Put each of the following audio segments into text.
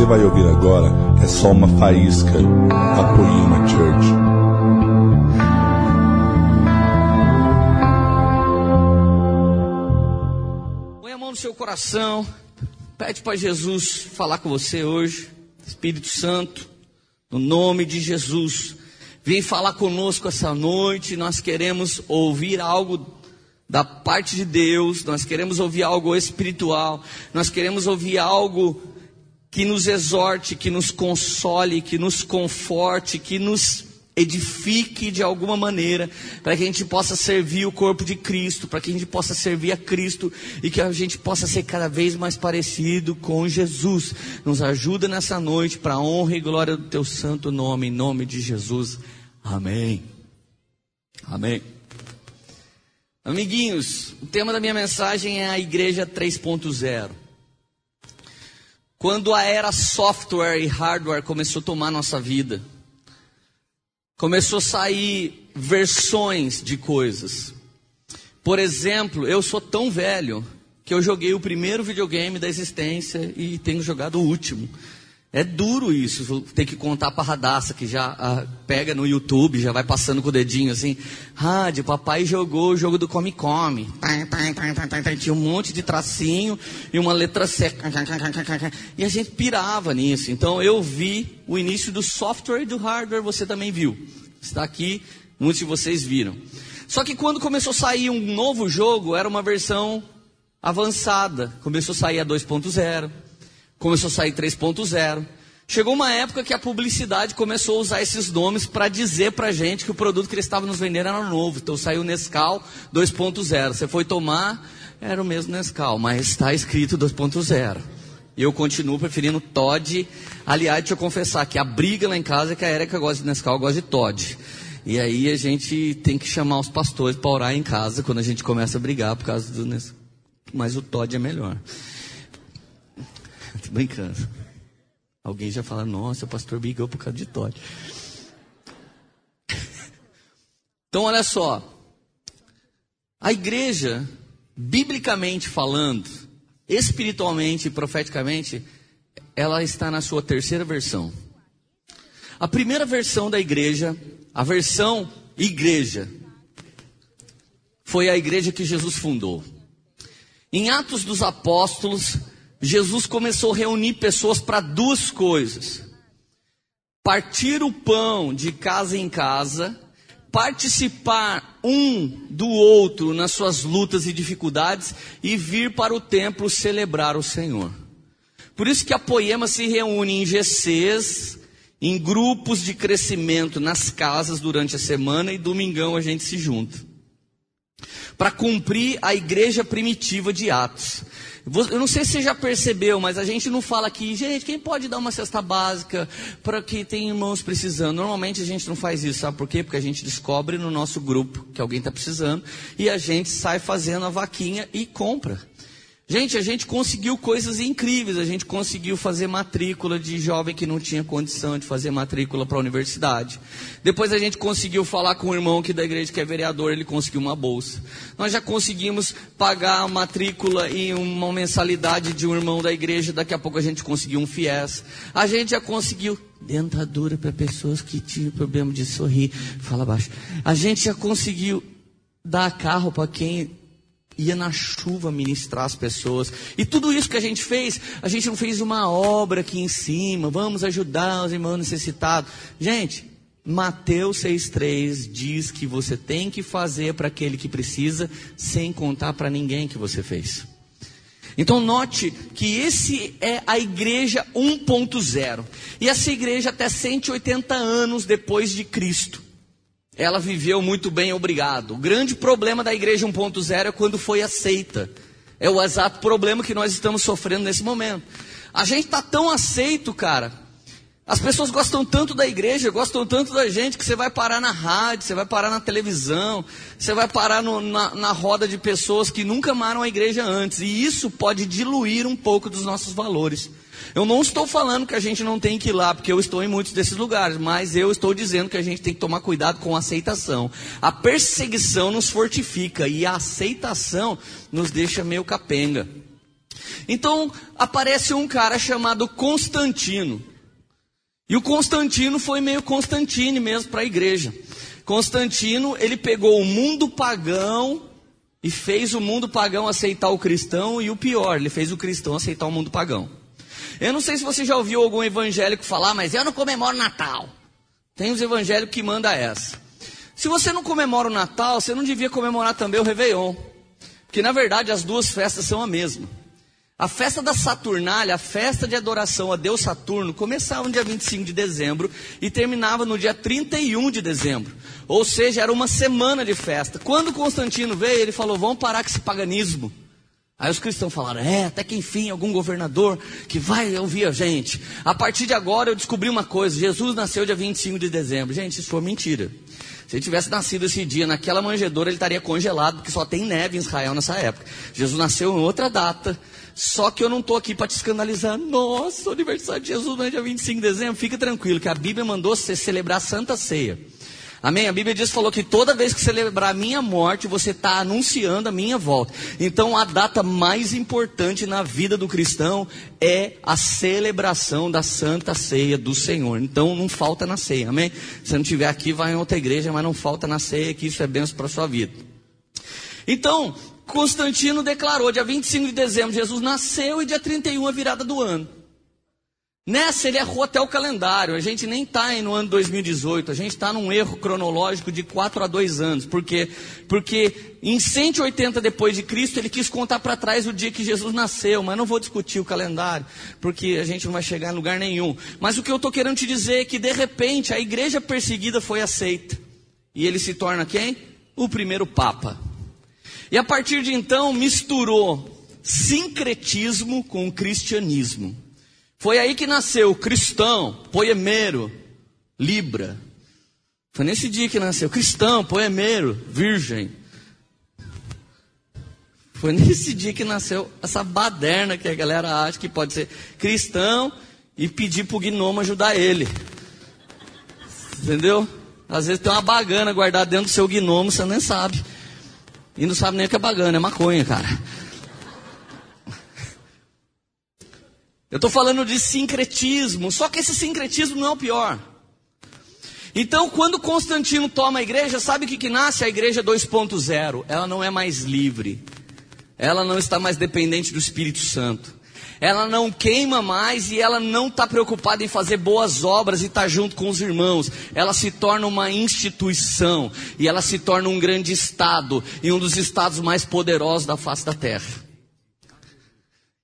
você vai ouvir agora é só uma faísca da Poema Church. Põe a mão no seu coração, pede para Jesus falar com você hoje, Espírito Santo, no nome de Jesus. Vem falar conosco essa noite, nós queremos ouvir algo da parte de Deus, nós queremos ouvir algo espiritual, nós queremos ouvir algo que nos exorte, que nos console, que nos conforte, que nos edifique de alguma maneira, para que a gente possa servir o corpo de Cristo, para que a gente possa servir a Cristo e que a gente possa ser cada vez mais parecido com Jesus. Nos ajuda nessa noite para a honra e glória do teu santo nome, em nome de Jesus. Amém. Amém. Amiguinhos, o tema da minha mensagem é a Igreja 3.0. Quando a era software e hardware começou a tomar nossa vida, começou a sair versões de coisas. Por exemplo, eu sou tão velho que eu joguei o primeiro videogame da existência e tenho jogado o último. É duro isso, ter que contar para a radaça que já ah, pega no YouTube, já vai passando com o dedinho assim. Rádio, papai jogou o jogo do Come Come. Tinha um monte de tracinho e uma letra C. E a gente pirava nisso. Então eu vi o início do software e do hardware, você também viu. Está aqui, muitos de vocês viram. Só que quando começou a sair um novo jogo, era uma versão avançada. Começou a sair a 2.0 começou a sair 3.0. Chegou uma época que a publicidade começou a usar esses nomes para dizer para gente que o produto que eles estavam nos vendendo era novo. Então saiu Nescau 2.0. Você foi tomar, era o mesmo Nescau, mas está escrito 2.0. E eu continuo preferindo Todd. Aliás, deixa eu confessar que a briga lá em casa é que a Erika gosta de Nescau, eu gosto de Todd. E aí a gente tem que chamar os pastores para orar em casa quando a gente começa a brigar por causa do Nescau. Mas o Todd é melhor. Brincando. Alguém já fala, nossa, o pastor brigou por causa de Todd. Então, olha só. A igreja, biblicamente falando, espiritualmente e profeticamente, ela está na sua terceira versão. A primeira versão da igreja, a versão igreja, foi a igreja que Jesus fundou. Em Atos dos Apóstolos, Jesus começou a reunir pessoas para duas coisas: partir o pão de casa em casa, participar um do outro nas suas lutas e dificuldades e vir para o templo celebrar o Senhor. Por isso que a Poema se reúne em GCs, em grupos de crescimento nas casas durante a semana e domingão a gente se junta. Para cumprir a igreja primitiva de Atos. Eu não sei se você já percebeu, mas a gente não fala aqui, gente, quem pode dar uma cesta básica para que tem irmãos precisando? Normalmente a gente não faz isso, sabe por quê? Porque a gente descobre no nosso grupo que alguém está precisando e a gente sai fazendo a vaquinha e compra. Gente, a gente conseguiu coisas incríveis. A gente conseguiu fazer matrícula de jovem que não tinha condição de fazer matrícula para a universidade. Depois a gente conseguiu falar com um irmão que da igreja que é vereador, ele conseguiu uma bolsa. Nós já conseguimos pagar a matrícula e uma mensalidade de um irmão da igreja. Daqui a pouco a gente conseguiu um FIES. A gente já conseguiu dentadura para pessoas que tinham problema de sorrir. Fala baixo. A gente já conseguiu dar carro para quem ia na chuva ministrar as pessoas. E tudo isso que a gente fez, a gente não fez uma obra aqui em cima, vamos ajudar os irmãos necessitados. Gente, Mateus 6,3 diz que você tem que fazer para aquele que precisa, sem contar para ninguém que você fez. Então note que esse é a igreja 1.0. E essa igreja até 180 anos depois de Cristo ela viveu muito bem, obrigado. O grande problema da igreja 1.0 é quando foi aceita. É o exato problema que nós estamos sofrendo nesse momento. A gente está tão aceito, cara. As pessoas gostam tanto da igreja, gostam tanto da gente, que você vai parar na rádio, você vai parar na televisão, você vai parar no, na, na roda de pessoas que nunca amaram a igreja antes. E isso pode diluir um pouco dos nossos valores. Eu não estou falando que a gente não tem que ir lá, porque eu estou em muitos desses lugares, mas eu estou dizendo que a gente tem que tomar cuidado com a aceitação. A perseguição nos fortifica e a aceitação nos deixa meio capenga. Então aparece um cara chamado Constantino. E o Constantino foi meio Constantine mesmo para a igreja. Constantino, ele pegou o mundo pagão e fez o mundo pagão aceitar o cristão e o pior, ele fez o cristão aceitar o mundo pagão. Eu não sei se você já ouviu algum evangélico falar, mas eu não comemoro Natal. Tem os evangélicos que mandam essa. Se você não comemora o Natal, você não devia comemorar também o Réveillon. Porque na verdade as duas festas são a mesma. A festa da Saturnália, a festa de adoração a Deus Saturno, começava no dia 25 de dezembro e terminava no dia 31 de dezembro. Ou seja, era uma semana de festa. Quando Constantino veio, ele falou: vamos parar com esse paganismo. Aí os cristãos falaram: é, até que enfim, algum governador que vai ouvir a gente. A partir de agora eu descobri uma coisa: Jesus nasceu dia 25 de dezembro. Gente, isso foi mentira. Se ele tivesse nascido esse dia naquela manjedoura, ele estaria congelado, porque só tem neve em Israel nessa época. Jesus nasceu em outra data. Só que eu não estou aqui para te escandalizar. Nossa, o aniversário de Jesus não é dia 25 de dezembro. Fica tranquilo, que a Bíblia mandou você celebrar a Santa Ceia. Amém? A Bíblia diz, falou que toda vez que celebrar a minha morte, você está anunciando a minha volta. Então a data mais importante na vida do cristão é a celebração da Santa Ceia do Senhor. Então não falta na ceia, amém? Se não tiver aqui, vai em outra igreja, mas não falta na ceia, que isso é benção para a sua vida. Então, Constantino declarou, dia 25 de dezembro, Jesus nasceu e dia 31 a virada do ano. Nessa ele errou até o calendário. A gente nem está no ano 2018, a gente está num erro cronológico de 4 a 2 anos. Por quê? Porque em 180 depois de Cristo ele quis contar para trás o dia que Jesus nasceu, mas não vou discutir o calendário, porque a gente não vai chegar em lugar nenhum. Mas o que eu estou querendo te dizer é que de repente a igreja perseguida foi aceita. E ele se torna quem? O primeiro papa. E a partir de então misturou sincretismo com cristianismo. Foi aí que nasceu cristão, poemeiro, libra. Foi nesse dia que nasceu cristão, poemeiro, virgem. Foi nesse dia que nasceu essa baderna que a galera acha que pode ser cristão e pedir pro gnomo ajudar ele. Entendeu? Às vezes tem uma bagana guardada dentro do seu gnomo, você nem sabe. E não sabe nem o que é bagana, é maconha, cara. Eu estou falando de sincretismo, só que esse sincretismo não é o pior. Então, quando Constantino toma a igreja, sabe o que, que nasce? A igreja 2.0. Ela não é mais livre. Ela não está mais dependente do Espírito Santo. Ela não queima mais e ela não está preocupada em fazer boas obras e estar tá junto com os irmãos. Ela se torna uma instituição e ela se torna um grande estado e um dos estados mais poderosos da face da terra.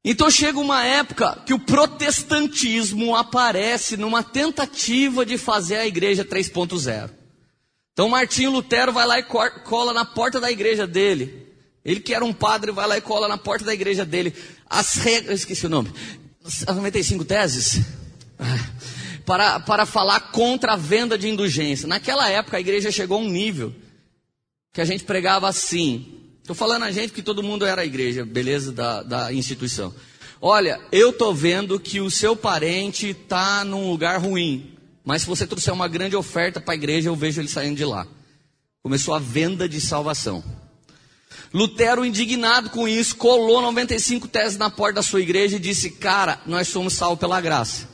Então chega uma época que o protestantismo aparece numa tentativa de fazer a igreja 3.0. Então Martinho Lutero vai lá e cola na porta da igreja dele. Ele que era um padre vai lá e cola na porta da igreja dele. As regras, esqueci o nome. As 95 teses. Ah, para, para falar contra a venda de indulgência. Naquela época a igreja chegou a um nível que a gente pregava assim: Estou falando a gente que todo mundo era a igreja, beleza, da, da instituição. Olha, eu estou vendo que o seu parente está num lugar ruim, mas se você trouxer uma grande oferta para a igreja, eu vejo ele saindo de lá. Começou a venda de salvação. Lutero, indignado com isso, colou 95 teses na porta da sua igreja e disse: Cara, nós somos salvos pela graça.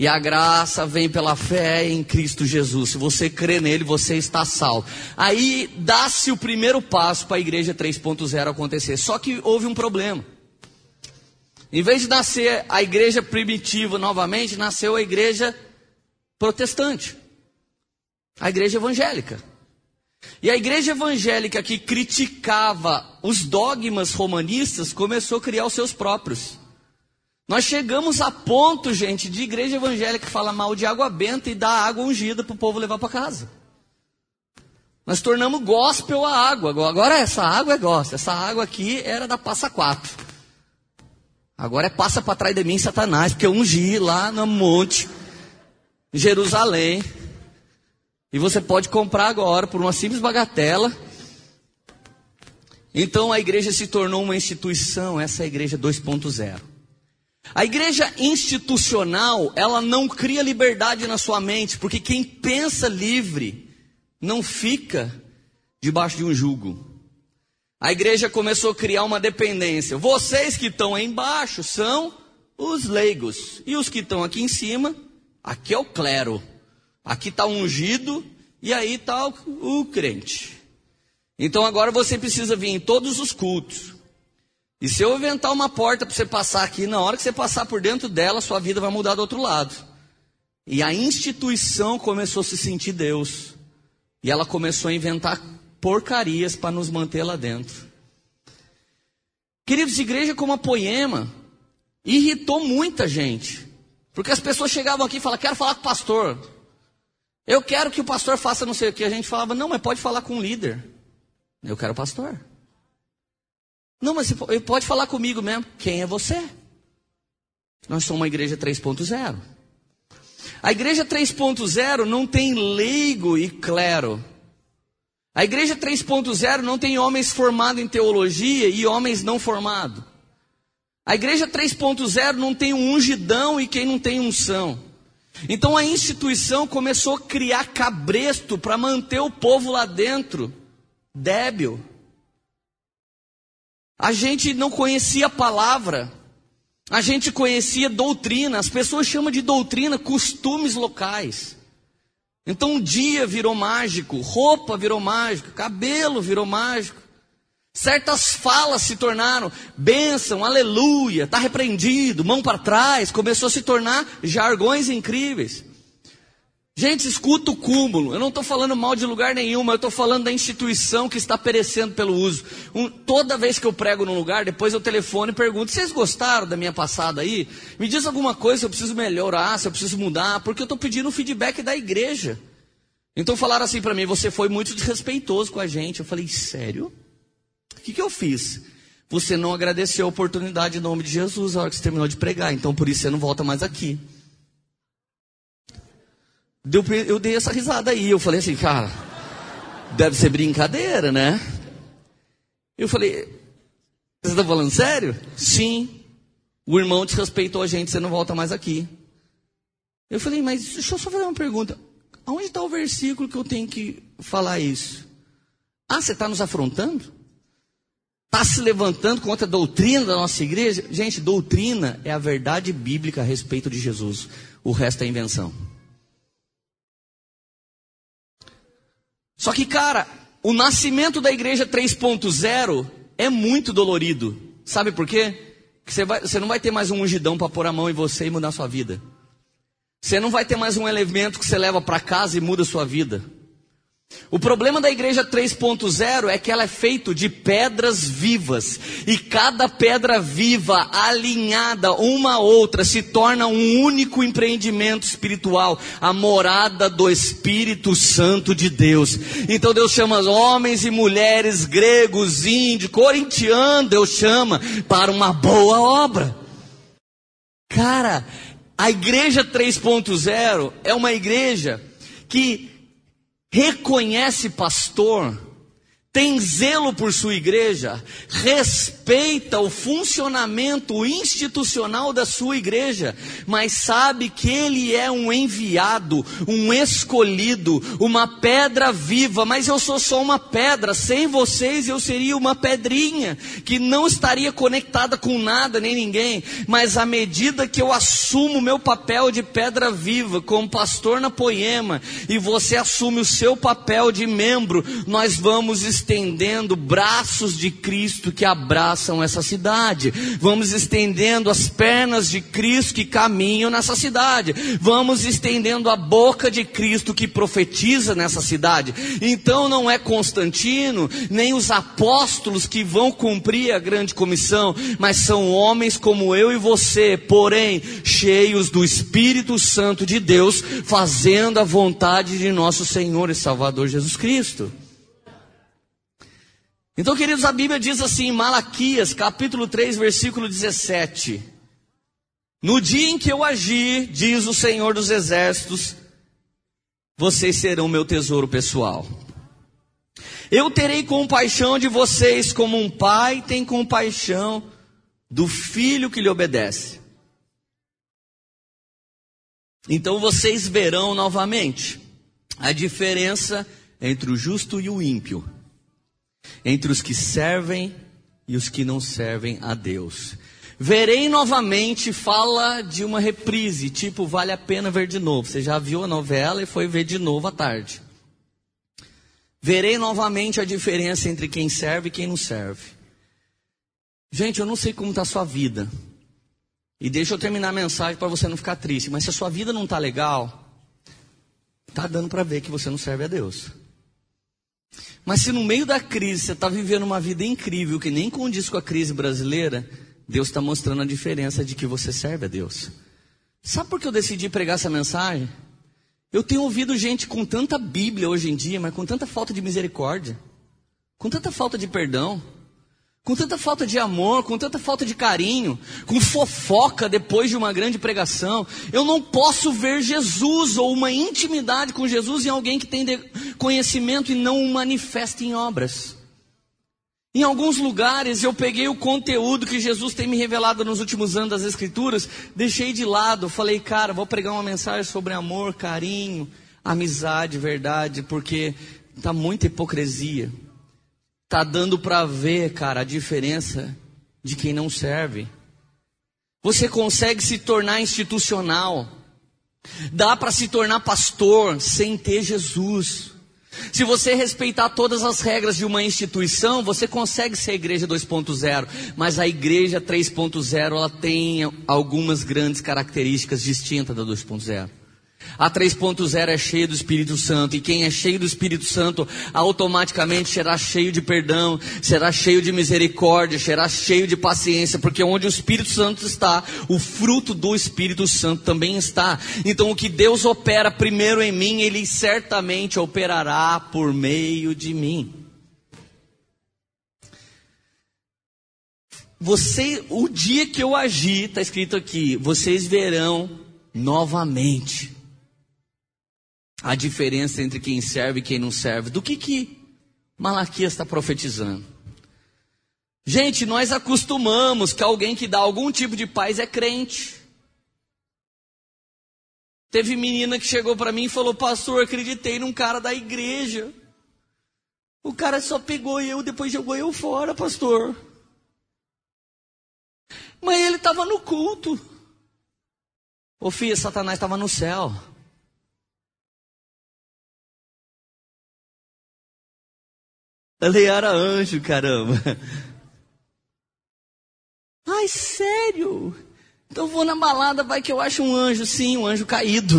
E a graça vem pela fé em Cristo Jesus. Se você crê nele, você está salvo. Aí dá-se o primeiro passo para a igreja 3.0 acontecer. Só que houve um problema. Em vez de nascer a igreja primitiva novamente, nasceu a igreja protestante. A igreja evangélica. E a igreja evangélica que criticava os dogmas romanistas começou a criar os seus próprios. Nós chegamos a ponto, gente, de igreja evangélica que fala mal de água benta e dá água ungida para o povo levar para casa. Nós tornamos gospel a água. Agora essa água é gospel. Essa água aqui era da Passa Quatro. Agora é passa para trás de mim, Satanás, porque eu ungi lá no monte, em Jerusalém. E você pode comprar agora por uma simples bagatela. Então a igreja se tornou uma instituição, essa é a igreja 2.0. A igreja institucional, ela não cria liberdade na sua mente, porque quem pensa livre não fica debaixo de um jugo. A igreja começou a criar uma dependência. Vocês que estão aí embaixo são os leigos. E os que estão aqui em cima, aqui é o clero. Aqui está ungido e aí está o, o crente. Então agora você precisa vir em todos os cultos. E se eu inventar uma porta para você passar aqui, na hora que você passar por dentro dela, sua vida vai mudar do outro lado. E a instituição começou a se sentir Deus. E ela começou a inventar porcarias para nos manter lá dentro. Queridos, igreja como a Poema irritou muita gente. Porque as pessoas chegavam aqui e falavam, quero falar com o pastor. Eu quero que o pastor faça não sei o que. A gente falava, não, mas pode falar com o líder. Eu quero o pastor. Não, mas você pode falar comigo mesmo. Quem é você? Nós somos uma igreja 3.0. A igreja 3.0 não tem leigo e clero. A igreja 3.0 não tem homens formados em teologia e homens não formados. A igreja 3.0 não tem um ungidão e quem não tem unção. Então a instituição começou a criar cabresto para manter o povo lá dentro débil. A gente não conhecia a palavra, a gente conhecia doutrina, as pessoas chamam de doutrina costumes locais. Então um dia virou mágico, roupa virou mágico, cabelo virou mágico. Certas falas se tornaram bênção, aleluia, está repreendido, mão para trás, começou a se tornar jargões incríveis. Gente, escuta o cúmulo. Eu não estou falando mal de lugar nenhum, mas eu estou falando da instituição que está perecendo pelo uso. Um, toda vez que eu prego num lugar, depois eu telefono e pergunto: vocês gostaram da minha passada aí? Me diz alguma coisa se eu preciso melhorar, se eu preciso mudar, porque eu estou pedindo feedback da igreja. Então falaram assim para mim: você foi muito desrespeitoso com a gente. Eu falei: sério? O que, que eu fiz? Você não agradeceu a oportunidade em nome de Jesus na hora que você terminou de pregar, então por isso você não volta mais aqui. Eu dei essa risada aí, eu falei assim, cara, deve ser brincadeira, né? Eu falei, você está falando sério? Sim. O irmão desrespeitou a gente, você não volta mais aqui. Eu falei, mas deixa eu só fazer uma pergunta. Aonde está o versículo que eu tenho que falar isso? Ah, você está nos afrontando? Está se levantando contra a doutrina da nossa igreja? Gente, doutrina é a verdade bíblica a respeito de Jesus. O resto é invenção. Só que, cara, o nascimento da igreja 3.0 é muito dolorido. Sabe por quê? Que você, vai, você não vai ter mais um ungidão para pôr a mão em você e mudar a sua vida. Você não vai ter mais um elemento que você leva para casa e muda a sua vida. O problema da igreja 3.0 é que ela é feita de pedras vivas, e cada pedra viva, alinhada uma a outra, se torna um único empreendimento espiritual, a morada do Espírito Santo de Deus. Então Deus chama homens e mulheres, gregos, índios, corintianos, Deus chama para uma boa obra. Cara, a igreja 3.0 é uma igreja que reconhece pastor tem zelo por sua igreja, respeita o funcionamento institucional da sua igreja, mas sabe que ele é um enviado, um escolhido, uma pedra viva, mas eu sou só uma pedra, sem vocês eu seria uma pedrinha, que não estaria conectada com nada nem ninguém, mas à medida que eu assumo meu papel de pedra viva, como pastor na poema, e você assume o seu papel de membro, nós vamos estendendo braços de Cristo que abraçam essa cidade. Vamos estendendo as pernas de Cristo que caminham nessa cidade. Vamos estendendo a boca de Cristo que profetiza nessa cidade. Então não é Constantino, nem os apóstolos que vão cumprir a grande comissão, mas são homens como eu e você, porém cheios do Espírito Santo de Deus, fazendo a vontade de nosso Senhor e Salvador Jesus Cristo. Então, queridos, a Bíblia diz assim em Malaquias, capítulo 3, versículo 17: No dia em que eu agir, diz o Senhor dos Exércitos, vocês serão meu tesouro pessoal. Eu terei compaixão de vocês como um pai tem compaixão do filho que lhe obedece. Então vocês verão novamente a diferença entre o justo e o ímpio entre os que servem e os que não servem a Deus. Verei novamente fala de uma reprise, tipo vale a pena ver de novo. Você já viu a novela e foi ver de novo à tarde. Verei novamente a diferença entre quem serve e quem não serve. Gente, eu não sei como está a sua vida. E deixa eu terminar a mensagem para você não ficar triste. Mas se a sua vida não está legal, está dando para ver que você não serve a Deus. Mas se no meio da crise você está vivendo uma vida incrível que nem condiz com a crise brasileira, Deus está mostrando a diferença de que você serve a Deus. Sabe por que eu decidi pregar essa mensagem? Eu tenho ouvido gente com tanta Bíblia hoje em dia, mas com tanta falta de misericórdia, com tanta falta de perdão, com tanta falta de amor, com tanta falta de carinho, com fofoca depois de uma grande pregação. Eu não posso ver Jesus ou uma intimidade com Jesus em alguém que tem conhecimento e não o manifesta em obras. Em alguns lugares eu peguei o conteúdo que Jesus tem me revelado nos últimos anos das Escrituras, deixei de lado, falei, cara, vou pregar uma mensagem sobre amor, carinho, amizade, verdade, porque tá muita hipocrisia. Tá dando para ver, cara, a diferença de quem não serve. Você consegue se tornar institucional. Dá para se tornar pastor sem ter Jesus. Se você respeitar todas as regras de uma instituição, você consegue ser a igreja 2.0, mas a igreja 3.0 ela tem algumas grandes características distintas da 2.0. A 3.0 é cheia do Espírito Santo, e quem é cheio do Espírito Santo automaticamente será cheio de perdão, será cheio de misericórdia, será cheio de paciência, porque onde o Espírito Santo está, o fruto do Espírito Santo também está. Então o que Deus opera primeiro em mim, Ele certamente operará por meio de mim. Você, o dia que eu agir, está escrito aqui, vocês verão novamente a diferença entre quem serve e quem não serve. Do que que Malaquias está profetizando? Gente, nós acostumamos que alguém que dá algum tipo de paz é crente. Teve menina que chegou para mim e falou: Pastor, acreditei num cara da igreja. O cara só pegou eu, depois jogou eu fora, pastor. Mas ele estava no culto. Ô filha, Satanás estava no céu. Ele era anjo, caramba. Ai, sério? Então vou na balada, vai que eu acho um anjo, sim, um anjo caído.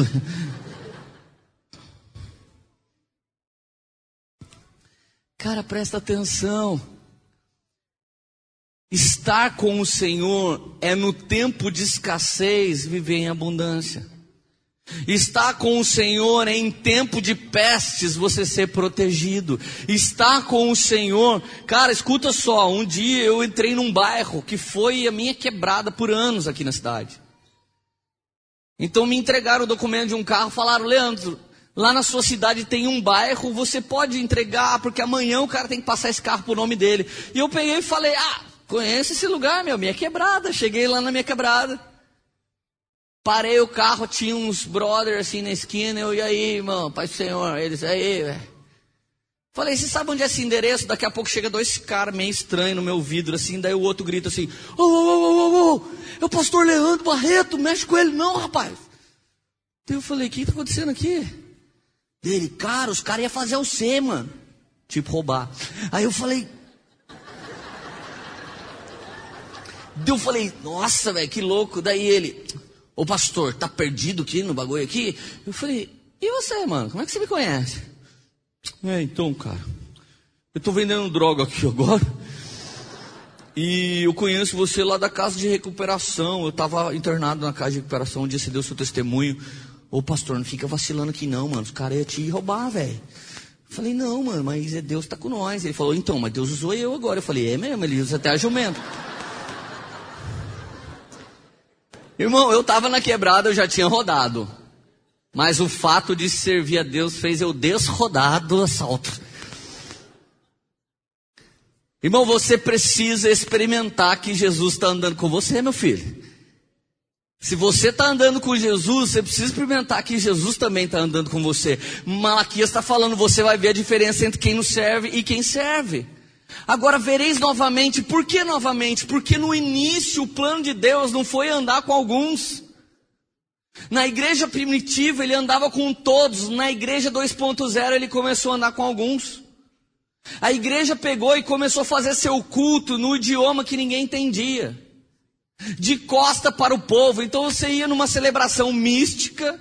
Cara, presta atenção. Estar com o Senhor é no tempo de escassez viver em abundância. Estar com o Senhor em tempo de pestes você ser protegido. Estar com o Senhor, cara, escuta só. Um dia eu entrei num bairro que foi a minha quebrada por anos aqui na cidade. Então me entregaram o documento de um carro, falaram, Leandro, lá na sua cidade tem um bairro, você pode entregar, porque amanhã o cara tem que passar esse carro por nome dele. E eu peguei e falei, ah, conheço esse lugar, meu, minha quebrada. Cheguei lá na minha quebrada. Parei o carro, tinha uns brothers assim na esquina, eu, e aí, irmão, Pai do Senhor, eles, aí, velho. Falei, você sabe onde é esse endereço? Daqui a pouco chega dois caras meio estranhos no meu vidro, assim, daí o outro grita assim, ô, ô, ô, ô, ô, é o pastor Leandro Barreto, mexe com ele não, rapaz. Daí eu falei, o que está acontecendo aqui? Dele, cara, os caras iam fazer o C, mano. Tipo, roubar. Aí eu falei, Daí eu falei, nossa, velho, que louco. Daí ele, Ô pastor, tá perdido aqui no bagulho aqui? Eu falei, e você, mano? Como é que você me conhece? É, então, cara, eu tô vendendo droga aqui agora. E eu conheço você lá da casa de recuperação. Eu estava internado na casa de recuperação, um dia você deu seu testemunho. Ô pastor, não fica vacilando aqui não, mano. Os caras iam te roubar, velho. Falei, não, mano, mas é Deus tá com nós. Ele falou, então, mas Deus usou eu agora. Eu falei, é mesmo, ele usa até a jumento. Irmão, eu estava na quebrada, eu já tinha rodado. Mas o fato de servir a Deus fez eu desrodar do assalto. Irmão, você precisa experimentar que Jesus está andando com você, meu filho. Se você está andando com Jesus, você precisa experimentar que Jesus também está andando com você. Malaquias está falando, você vai ver a diferença entre quem não serve e quem serve. Agora vereis novamente. Por que novamente? Porque no início o plano de Deus não foi andar com alguns. Na igreja primitiva ele andava com todos, na igreja 2.0 ele começou a andar com alguns. A igreja pegou e começou a fazer seu culto no idioma que ninguém entendia, de costa para o povo. Então você ia numa celebração mística,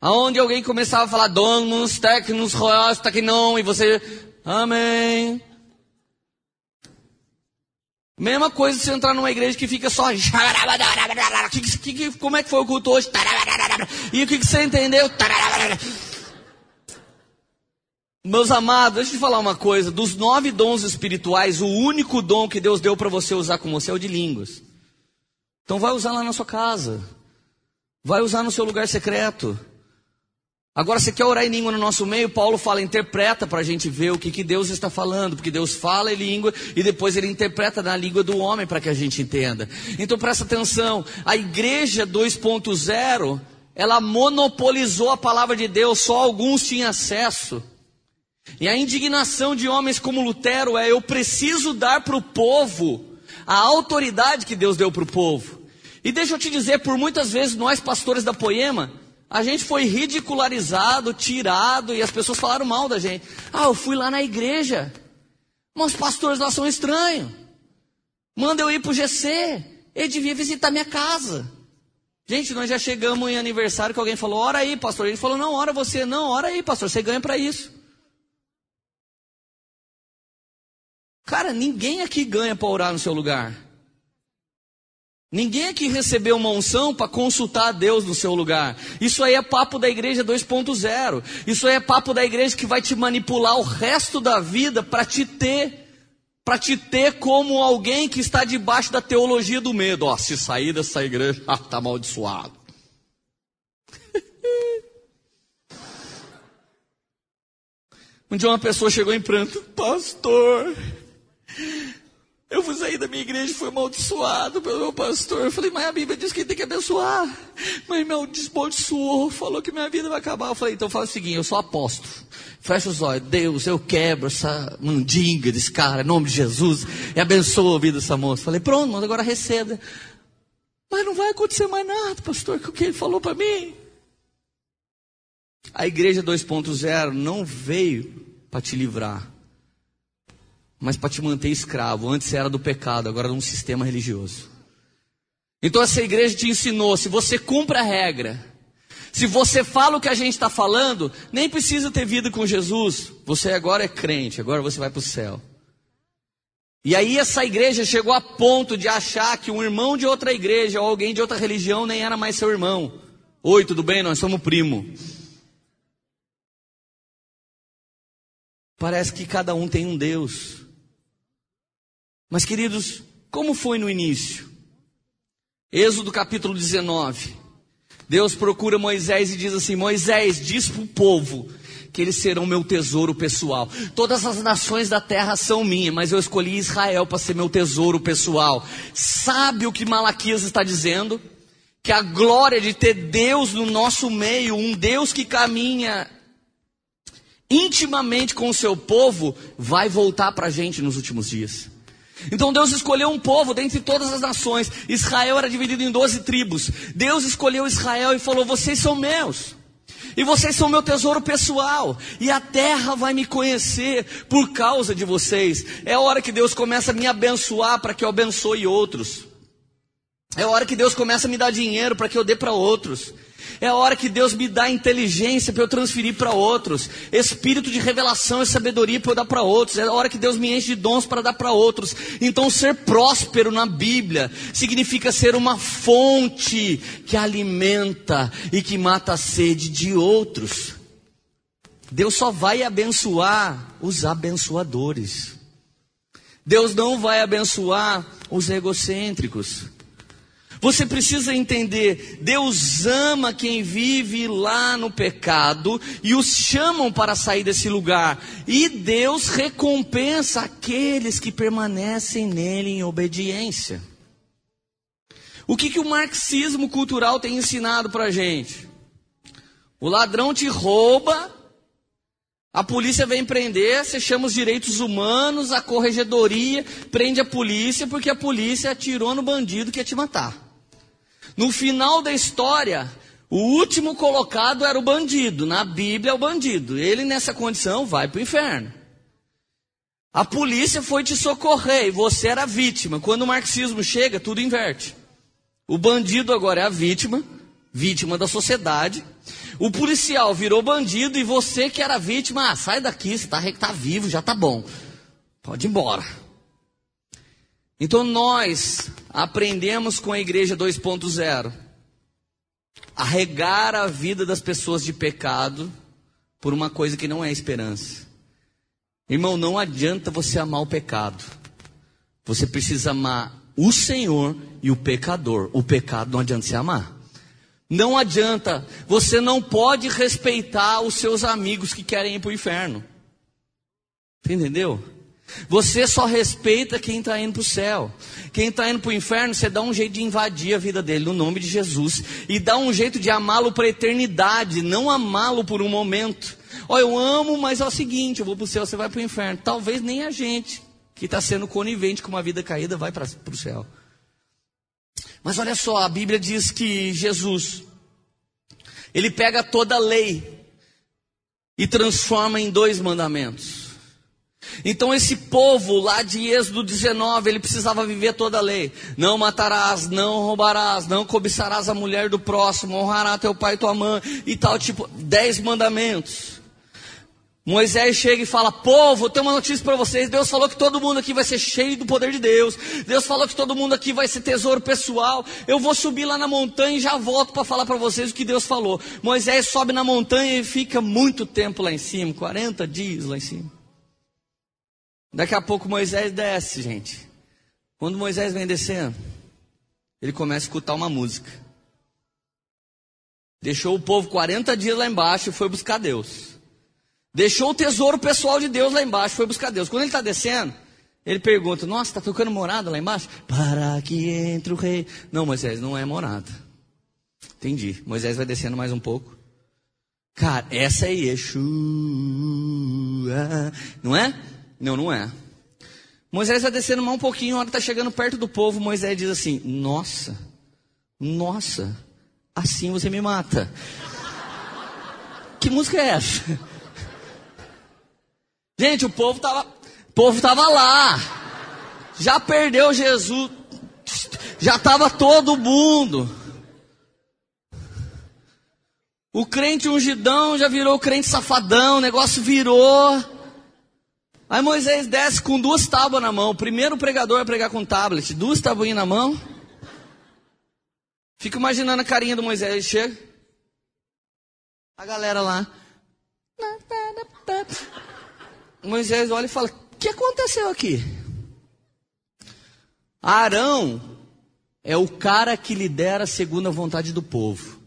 aonde alguém começava a falar donos, tecnos, royos, tecnon, e você, amém. Mesma coisa se entrar numa igreja que fica só. como é que foi o culto hoje? E o que, você entendeu? Meus amados, deixa eu te falar uma coisa. Dos nove dons espirituais, o único dom que Deus deu para você usar com você é o de línguas. Então vai usar lá na sua casa. Vai usar no seu lugar secreto. Agora, você quer orar em língua no nosso meio? Paulo fala, interpreta para a gente ver o que, que Deus está falando, porque Deus fala em língua e depois ele interpreta na língua do homem para que a gente entenda. Então presta atenção, a igreja 2.0, ela monopolizou a palavra de Deus, só alguns tinham acesso. E a indignação de homens como Lutero é: eu preciso dar para o povo a autoridade que Deus deu para o povo. E deixa eu te dizer, por muitas vezes nós pastores da Poema, a gente foi ridicularizado, tirado, e as pessoas falaram mal da gente. Ah, eu fui lá na igreja. Mas os pastores lá são estranhos. Manda eu ir para o GC. Ele devia visitar minha casa. Gente, nós já chegamos em aniversário que alguém falou, ora aí, pastor. Ele falou, não, ora você, não, ora aí, pastor, você ganha para isso. Cara, ninguém aqui ganha para orar no seu lugar. Ninguém aqui recebeu uma unção para consultar a Deus no seu lugar. Isso aí é papo da igreja 2.0. Isso aí é papo da igreja que vai te manipular o resto da vida para te ter para te ter como alguém que está debaixo da teologia do medo. Ó, se sair dessa igreja, ah, tá amaldiçoado. um dia uma pessoa chegou em pranto, pastor, eu fui sair da minha igreja e fui amaldiçoado pelo meu pastor. Eu falei, mas a Bíblia diz que tem que abençoar. Mas meu amaldiçoou, falou que minha vida vai acabar. Eu falei, então fala o seguinte, eu sou apóstolo. Fecha os olhos, Deus, eu quebro essa mandinga desse cara, em nome de Jesus, e abençoa a vida dessa moça. Eu falei, pronto, agora receda. Mas não vai acontecer mais nada, pastor, com o que ele falou para mim. A igreja 2.0 não veio para te livrar mas para te manter escravo. Antes era do pecado, agora é um sistema religioso. Então essa igreja te ensinou: se você cumpre a regra, se você fala o que a gente está falando, nem precisa ter vida com Jesus. Você agora é crente, agora você vai para o céu. E aí essa igreja chegou a ponto de achar que um irmão de outra igreja ou alguém de outra religião nem era mais seu irmão. Oi, tudo bem? Nós somos primo. Parece que cada um tem um Deus. Mas, queridos, como foi no início? Êxodo capítulo 19. Deus procura Moisés e diz assim: Moisés, diz para o povo que eles serão meu tesouro pessoal. Todas as nações da terra são minhas, mas eu escolhi Israel para ser meu tesouro pessoal. Sabe o que Malaquias está dizendo? Que a glória de ter Deus no nosso meio, um Deus que caminha intimamente com o seu povo, vai voltar para a gente nos últimos dias. Então Deus escolheu um povo dentre todas as nações. Israel era dividido em doze tribos. Deus escolheu Israel e falou: Vocês são meus. E vocês são meu tesouro pessoal. E a terra vai me conhecer por causa de vocês. É hora que Deus começa a me abençoar para que eu abençoe outros. É hora que Deus começa a me dar dinheiro para que eu dê para outros. É a hora que Deus me dá inteligência para eu transferir para outros, espírito de revelação e sabedoria para eu dar para outros. É a hora que Deus me enche de dons para dar para outros. Então, ser próspero na Bíblia significa ser uma fonte que alimenta e que mata a sede de outros. Deus só vai abençoar os abençoadores. Deus não vai abençoar os egocêntricos. Você precisa entender, Deus ama quem vive lá no pecado e os chamam para sair desse lugar. E Deus recompensa aqueles que permanecem nele em obediência. O que, que o marxismo cultural tem ensinado para a gente? O ladrão te rouba, A polícia vem prender, você chama os direitos humanos, a corregedoria, prende a polícia porque a polícia atirou no bandido que ia te matar. No final da história, o último colocado era o bandido, na Bíblia é o bandido. Ele nessa condição vai para o inferno. A polícia foi te socorrer e você era vítima. Quando o marxismo chega, tudo inverte. O bandido agora é a vítima, vítima da sociedade. O policial virou bandido e você que era vítima, ah, sai daqui, você está tá vivo, já tá bom. Pode ir embora. Então nós aprendemos com a igreja 2.0 a regar a vida das pessoas de pecado por uma coisa que não é esperança. Irmão, não adianta você amar o pecado. Você precisa amar o Senhor e o pecador. O pecado não adianta você amar. Não adianta, você não pode respeitar os seus amigos que querem ir para o inferno. Entendeu? Você só respeita quem está indo para o céu. Quem está indo para o inferno, você dá um jeito de invadir a vida dele no nome de Jesus. E dá um jeito de amá-lo para a eternidade, não amá-lo por um momento. Ó, eu amo, mas é o seguinte: eu vou para o céu, você vai para o inferno. Talvez nem a gente, que está sendo conivente com uma vida caída, vai para o céu. Mas olha só, a Bíblia diz que Jesus, ele pega toda a lei e transforma em dois mandamentos. Então esse povo lá de Êxodo 19, ele precisava viver toda a lei. Não matarás, não roubarás, não cobiçarás a mulher do próximo, honrará teu pai e tua mãe e tal, tipo, dez mandamentos. Moisés chega e fala: Povo, eu tenho uma notícia para vocês. Deus falou que todo mundo aqui vai ser cheio do poder de Deus. Deus falou que todo mundo aqui vai ser tesouro pessoal. Eu vou subir lá na montanha e já volto para falar para vocês o que Deus falou. Moisés sobe na montanha e fica muito tempo lá em cima 40 dias lá em cima. Daqui a pouco Moisés desce, gente. Quando Moisés vem descendo, ele começa a escutar uma música. Deixou o povo 40 dias lá embaixo e foi buscar Deus. Deixou o tesouro pessoal de Deus lá embaixo, foi buscar Deus. Quando ele está descendo, ele pergunta: Nossa, está tocando morada lá embaixo? Para que entre o rei. Não, Moisés, não é morada. Entendi. Moisés vai descendo mais um pouco. Cara, essa é Yeshua. Não é? Não, não é. Moisés vai descendo mais um pouquinho, a hora está chegando perto do povo, Moisés diz assim: Nossa, nossa, assim você me mata. Que música é essa? Gente, o povo estava, povo tava lá. Já perdeu Jesus. Já estava todo mundo. O crente ungidão já virou crente safadão, o negócio virou. Aí Moisés desce com duas tábuas na mão. Primeiro o pregador vai pregar com tablet, duas tabuinhas na mão. Fico imaginando a carinha do Moisés. Ele chega. A galera lá. Moisés olha e fala: O que aconteceu aqui? Arão é o cara que lidera segundo a vontade do povo.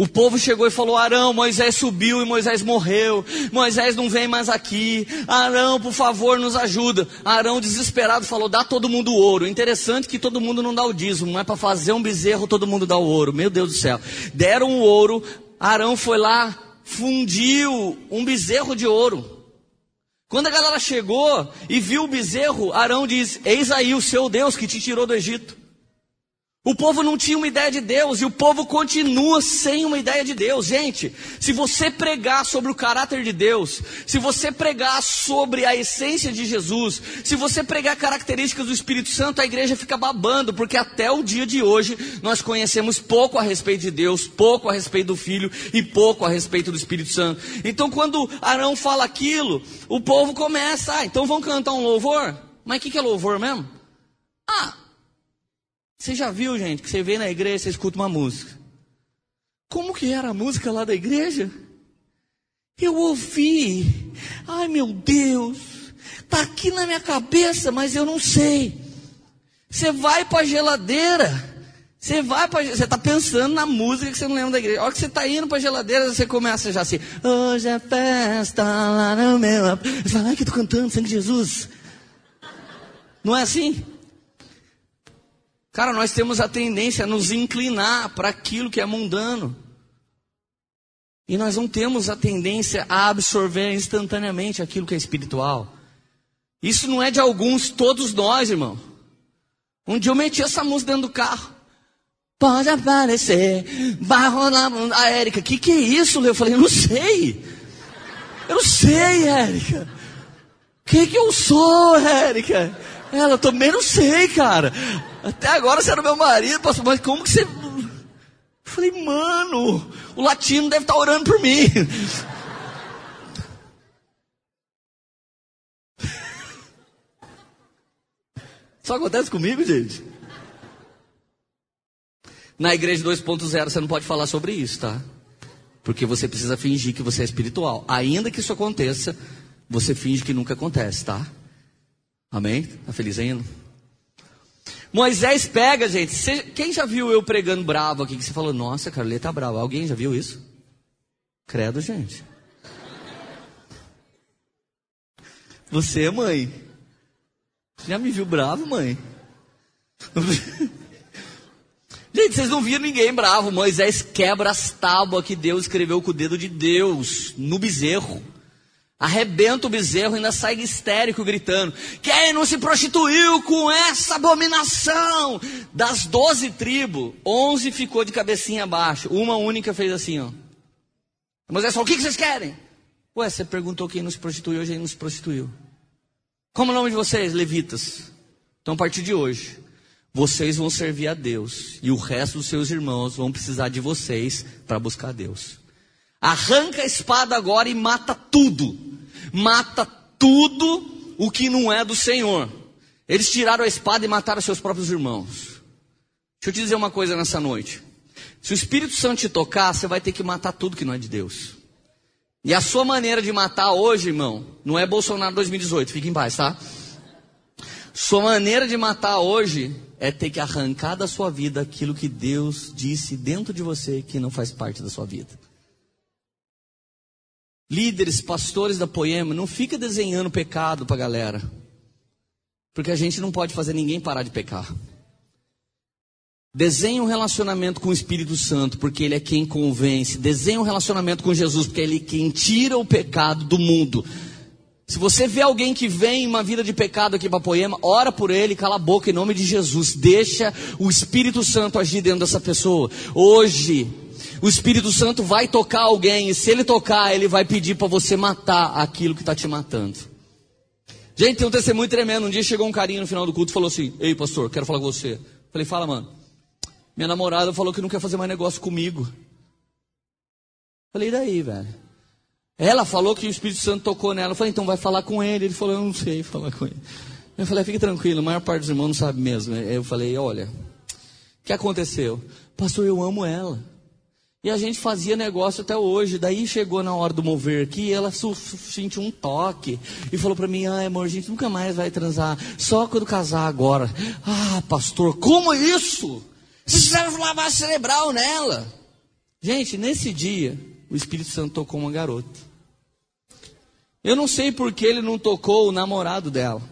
O povo chegou e falou: Arão, Moisés subiu e Moisés morreu. Moisés não vem mais aqui. Arão, por favor, nos ajuda. Arão, desesperado, falou: dá todo mundo ouro. Interessante que todo mundo não dá o dízimo, mas para fazer um bezerro todo mundo dá o ouro. Meu Deus do céu. Deram o ouro. Arão foi lá, fundiu um bezerro de ouro. Quando a galera chegou e viu o bezerro, Arão diz: Eis aí o seu Deus que te tirou do Egito. O povo não tinha uma ideia de Deus e o povo continua sem uma ideia de Deus. Gente, se você pregar sobre o caráter de Deus, se você pregar sobre a essência de Jesus, se você pregar características do Espírito Santo, a igreja fica babando, porque até o dia de hoje nós conhecemos pouco a respeito de Deus, pouco a respeito do Filho e pouco a respeito do Espírito Santo. Então, quando Arão fala aquilo, o povo começa, ah, então vamos cantar um louvor? Mas o que, que é louvor mesmo? Ah, você já viu, gente, que você vem na igreja, você escuta uma música. Como que era a música lá da igreja? Eu ouvi. Ai, meu Deus. Tá aqui na minha cabeça, mas eu não sei. Você vai para a geladeira. Você vai para você está pensando na música que você não lembra da igreja. A hora que você está indo para a geladeira, você começa já assim. Hoje é festa lá no meu. Você fala, ai que eu tô cantando, sangue de Jesus. Não é assim? Cara, nós temos a tendência a nos inclinar para aquilo que é mundano. E nós não temos a tendência a absorver instantaneamente aquilo que é espiritual. Isso não é de alguns, todos nós, irmão. Um dia eu meti essa música dentro do carro. Pode aparecer, vai rolar. A Érica, que que é isso? Eu falei, não sei. Eu não sei, Érica. Que que eu sou, Érica? Ela, também não sei, cara. Até agora você era meu marido, pastor, mas como que você. Eu falei, mano, o latino deve estar orando por mim. Só acontece comigo, gente. Na igreja 2.0 você não pode falar sobre isso, tá? Porque você precisa fingir que você é espiritual. Ainda que isso aconteça, você finge que nunca acontece, tá? Amém? Tá feliz ainda? Moisés pega, gente. Quem já viu eu pregando bravo aqui? Que você falou, nossa, Carolina tá brava. Alguém já viu isso? Credo, gente. Você, mãe. Já me viu bravo, mãe? Gente, vocês não viram ninguém bravo. Moisés quebra as tábuas que Deus escreveu com o dedo de Deus no bezerro. Arrebenta o bezerro e ainda sai histérico gritando: Quem não se prostituiu com essa abominação? Das doze tribos, onze ficou de cabecinha abaixo. Uma única fez assim, ó. Moisés falou: O que, vocês querem? Ué, você perguntou quem não se prostituiu, hoje ele não se prostituiu. Como é o nome de vocês, levitas? Então, a partir de hoje, vocês vão servir a Deus e o resto dos seus irmãos vão precisar de vocês para buscar Deus. Arranca a espada agora e mata tudo. Mata tudo o que não é do Senhor. Eles tiraram a espada e mataram seus próprios irmãos. Deixa eu te dizer uma coisa nessa noite. Se o Espírito Santo te tocar, você vai ter que matar tudo que não é de Deus. E a sua maneira de matar hoje, irmão, não é Bolsonaro 2018, fique em paz, tá? Sua maneira de matar hoje é ter que arrancar da sua vida aquilo que Deus disse dentro de você que não faz parte da sua vida. Líderes, pastores da Poema, não fica desenhando pecado para a galera. Porque a gente não pode fazer ninguém parar de pecar. Desenhe um relacionamento com o Espírito Santo, porque Ele é quem convence. Desenhe um relacionamento com Jesus, porque Ele é quem tira o pecado do mundo. Se você vê alguém que vem uma vida de pecado aqui para Poema, ora por ele, cala a boca em nome de Jesus. Deixa o Espírito Santo agir dentro dessa pessoa. Hoje, o Espírito Santo vai tocar alguém, e se ele tocar, ele vai pedir para você matar aquilo que está te matando. Gente, tem um testemunho tremendo. Um dia chegou um carinha no final do culto e falou assim: Ei, pastor, quero falar com você. Falei, fala, mano. Minha namorada falou que não quer fazer mais negócio comigo. Falei, e daí, velho? Ela falou que o Espírito Santo tocou nela. Eu falei, então vai falar com ele. Ele falou, eu não sei falar com ele. Eu falei, fique tranquilo, a maior parte dos irmãos não sabe mesmo. Eu falei, olha, o que aconteceu? Pastor, eu amo ela. E a gente fazia negócio até hoje. Daí chegou na hora do mover aqui, ela sentiu um toque e falou para mim: "Ai, amor, a gente nunca mais vai transar, só quando casar agora". Ah, pastor, como isso? Vocês fizeram lavagem cerebral nela. Gente, nesse dia, o Espírito Santo tocou uma garota. Eu não sei por que ele não tocou o namorado dela.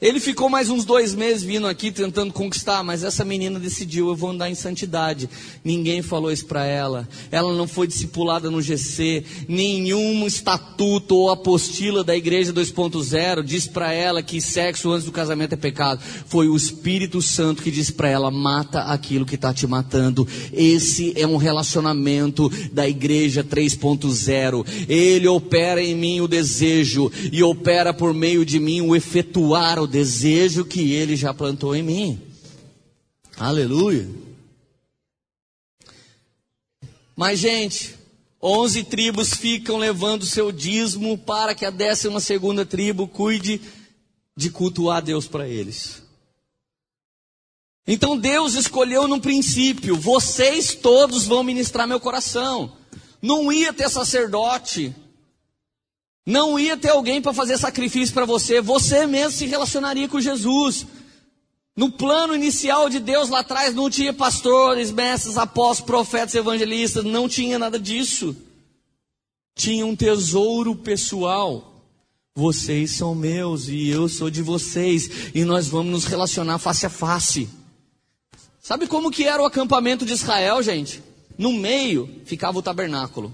Ele ficou mais uns dois meses vindo aqui tentando conquistar, mas essa menina decidiu, eu vou andar em santidade. Ninguém falou isso para ela. Ela não foi discipulada no GC. Nenhum estatuto ou apostila da igreja 2.0 diz para ela que sexo antes do casamento é pecado. Foi o Espírito Santo que disse para ela: mata aquilo que está te matando. Esse é um relacionamento da igreja 3.0. Ele opera em mim o desejo e opera por meio de mim o efetuar o desejo que ele já plantou em mim. Aleluia. Mas, gente, onze tribos ficam levando seu dízimo para que a décima segunda tribo cuide de cultuar Deus para eles. Então Deus escolheu no princípio: vocês todos vão ministrar meu coração. Não ia ter sacerdote, não ia ter alguém para fazer sacrifício para você, você mesmo se relacionaria com Jesus. No plano inicial de Deus lá atrás não tinha pastores, mestres, apóstolos, profetas, evangelistas, não tinha nada disso. Tinha um tesouro pessoal. Vocês são meus e eu sou de vocês e nós vamos nos relacionar face a face. Sabe como que era o acampamento de Israel, gente? No meio ficava o tabernáculo.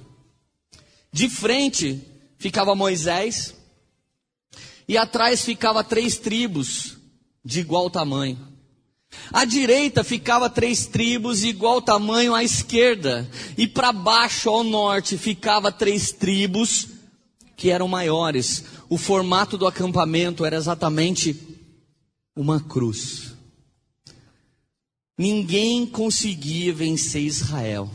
De frente ficava Moisés, e atrás ficava três tribos de igual tamanho. À direita ficava três tribos de igual tamanho à esquerda, e para baixo ao norte ficava três tribos que eram maiores. O formato do acampamento era exatamente uma cruz. Ninguém conseguia vencer Israel.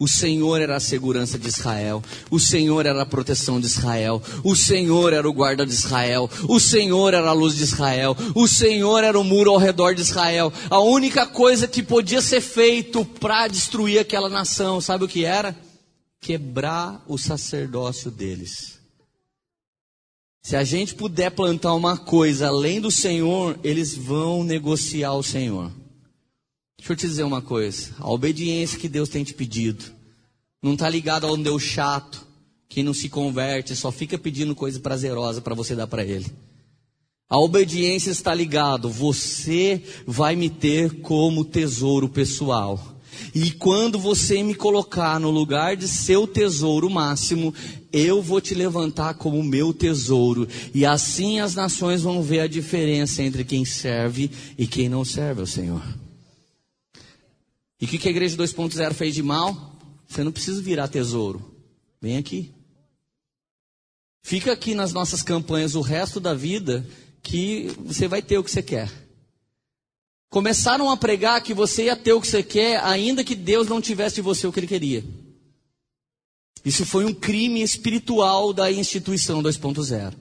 O Senhor era a segurança de Israel, o Senhor era a proteção de Israel, o Senhor era o guarda de Israel, o Senhor era a luz de Israel, o Senhor era o muro ao redor de Israel. A única coisa que podia ser feito para destruir aquela nação, sabe o que era? Quebrar o sacerdócio deles. Se a gente puder plantar uma coisa além do Senhor, eles vão negociar o Senhor. Deixa eu te dizer uma coisa: a obediência que Deus tem te pedido não está ligada a um Deus chato que não se converte, só fica pedindo coisa prazerosa para você dar para Ele. A obediência está ligado, você vai me ter como tesouro pessoal. E quando você me colocar no lugar de seu tesouro máximo, eu vou te levantar como meu tesouro. E assim as nações vão ver a diferença entre quem serve e quem não serve ao Senhor. E o que, que a igreja 2.0 fez de mal? Você não precisa virar tesouro. Vem aqui. Fica aqui nas nossas campanhas o resto da vida que você vai ter o que você quer. Começaram a pregar que você ia ter o que você quer, ainda que Deus não tivesse de você o que ele queria. Isso foi um crime espiritual da instituição 2.0.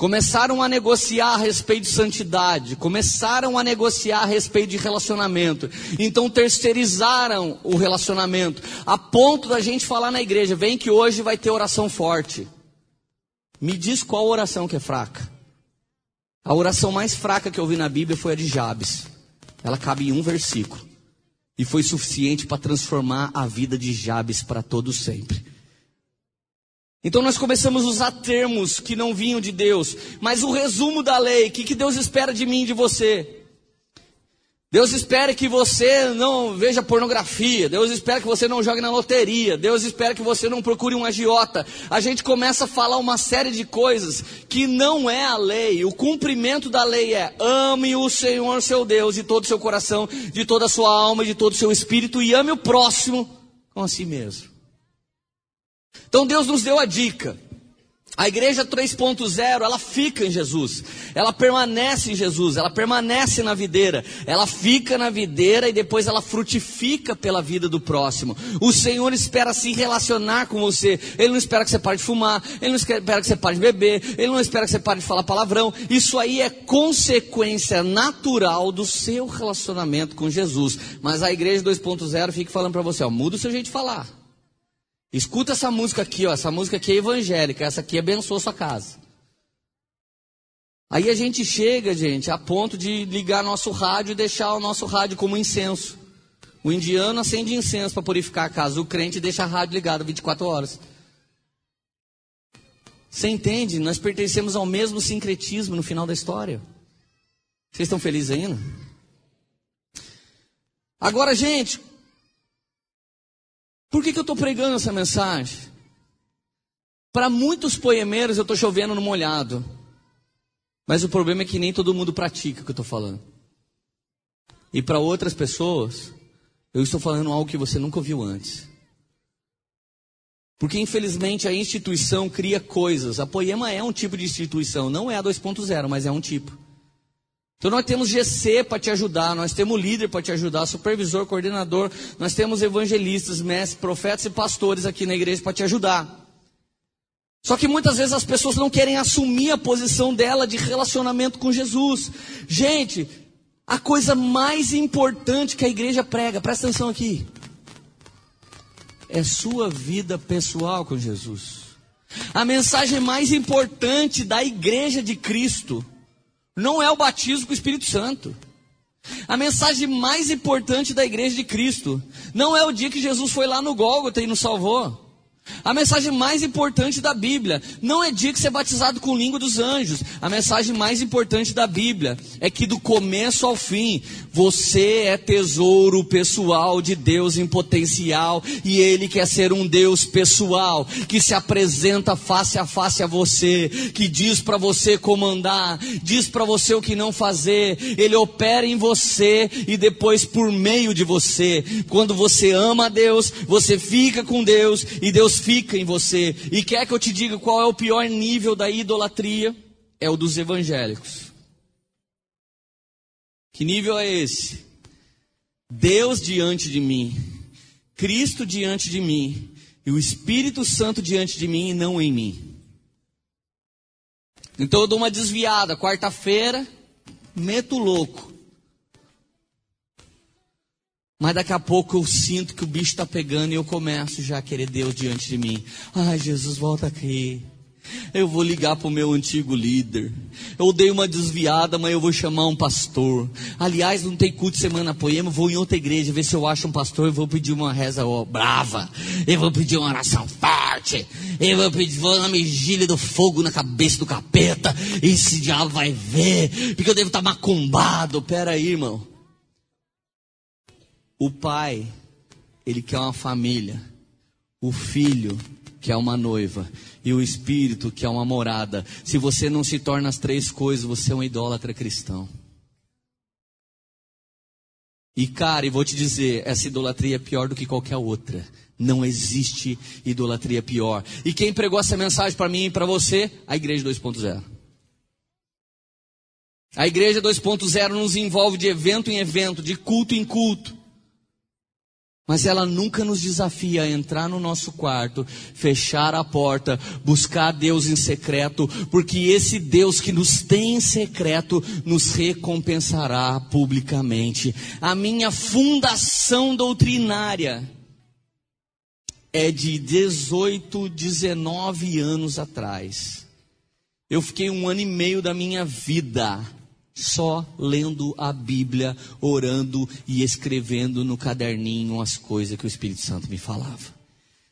Começaram a negociar a respeito de santidade, começaram a negociar a respeito de relacionamento. Então terceirizaram o relacionamento, a ponto da gente falar na igreja: vem que hoje vai ter oração forte. Me diz qual oração que é fraca. A oração mais fraca que eu vi na Bíblia foi a de Jabes. Ela cabe em um versículo. E foi suficiente para transformar a vida de Jabes para todo sempre. Então nós começamos a usar termos que não vinham de Deus, mas o resumo da lei, o que, que Deus espera de mim e de você? Deus espera que você não veja pornografia, Deus espera que você não jogue na loteria, Deus espera que você não procure um agiota. A gente começa a falar uma série de coisas que não é a lei. O cumprimento da lei é ame o Senhor seu Deus de todo o seu coração, de toda a sua alma, de todo o seu espírito e ame o próximo com a si mesmo. Então Deus nos deu a dica. A igreja 3.0, ela fica em Jesus, ela permanece em Jesus, ela permanece na videira, ela fica na videira e depois ela frutifica pela vida do próximo. O Senhor espera se relacionar com você, Ele não espera que você pare de fumar, Ele não espera que você pare de beber, Ele não espera que você pare de falar palavrão. Isso aí é consequência natural do seu relacionamento com Jesus. Mas a igreja 2.0 fica falando para você, ó, muda o seu jeito de falar. Escuta essa música aqui, ó. Essa música aqui é evangélica. Essa aqui abençoa sua casa. Aí a gente chega, gente, a ponto de ligar nosso rádio e deixar o nosso rádio como incenso. O indiano acende incenso para purificar a casa. O crente deixa a rádio ligada 24 horas. Você entende? Nós pertencemos ao mesmo sincretismo no final da história. Vocês estão felizes ainda? Agora, gente, por que, que eu estou pregando essa mensagem? Para muitos poemeiros eu estou chovendo no molhado. Mas o problema é que nem todo mundo pratica o que eu estou falando. E para outras pessoas, eu estou falando algo que você nunca ouviu antes. Porque infelizmente a instituição cria coisas. A Poema é um tipo de instituição, não é a 2.0, mas é um tipo. Então nós temos GC para te ajudar, nós temos líder para te ajudar, supervisor, coordenador, nós temos evangelistas, mestres, profetas e pastores aqui na igreja para te ajudar. Só que muitas vezes as pessoas não querem assumir a posição dela de relacionamento com Jesus. Gente, a coisa mais importante que a igreja prega, presta atenção aqui, é sua vida pessoal com Jesus. A mensagem mais importante da igreja de Cristo não é o batismo com o Espírito Santo. A mensagem mais importante da igreja de Cristo não é o dia que Jesus foi lá no Gólgota e nos salvou. A mensagem mais importante da Bíblia não é dia que ser é batizado com língua dos anjos. A mensagem mais importante da Bíblia é que do começo ao fim, você é tesouro pessoal de Deus em potencial e Ele quer ser um Deus pessoal que se apresenta face a face a você, que diz para você comandar, diz para você o que não fazer. Ele opera em você e depois por meio de você. Quando você ama a Deus, você fica com Deus e Deus fica em você. E quer que eu te diga qual é o pior nível da idolatria? É o dos evangélicos. Que nível é esse? Deus diante de mim, Cristo diante de mim e o Espírito Santo diante de mim e não em mim. Então eu dou uma desviada, quarta-feira, meto louco. Mas daqui a pouco eu sinto que o bicho está pegando e eu começo já a querer Deus diante de mim. Ai, Jesus, volta aqui. Eu vou ligar para o meu antigo líder. Eu dei uma desviada, mas eu vou chamar um pastor. Aliás, não tem culto semana poema, vou em outra igreja ver se eu acho um pastor. Eu vou pedir uma reza ó, brava. Eu vou pedir uma oração forte. Eu vou pedir vou uma vigília do fogo na cabeça do capeta. Esse diabo vai ver, porque eu devo estar tá macumbado. Pera aí, irmão. O pai, ele quer uma família. O filho quer uma noiva. E o espírito quer uma morada. Se você não se torna as três coisas, você é um idólatra cristão. E cara, e vou te dizer, essa idolatria é pior do que qualquer outra. Não existe idolatria pior. E quem pregou essa mensagem para mim e para você? A igreja 2.0. A igreja 2.0 nos envolve de evento em evento, de culto em culto. Mas ela nunca nos desafia a entrar no nosso quarto, fechar a porta, buscar Deus em secreto, porque esse Deus que nos tem em secreto nos recompensará publicamente. A minha fundação doutrinária é de 18, 19 anos atrás. Eu fiquei um ano e meio da minha vida só lendo a Bíblia, orando e escrevendo no caderninho as coisas que o Espírito Santo me falava.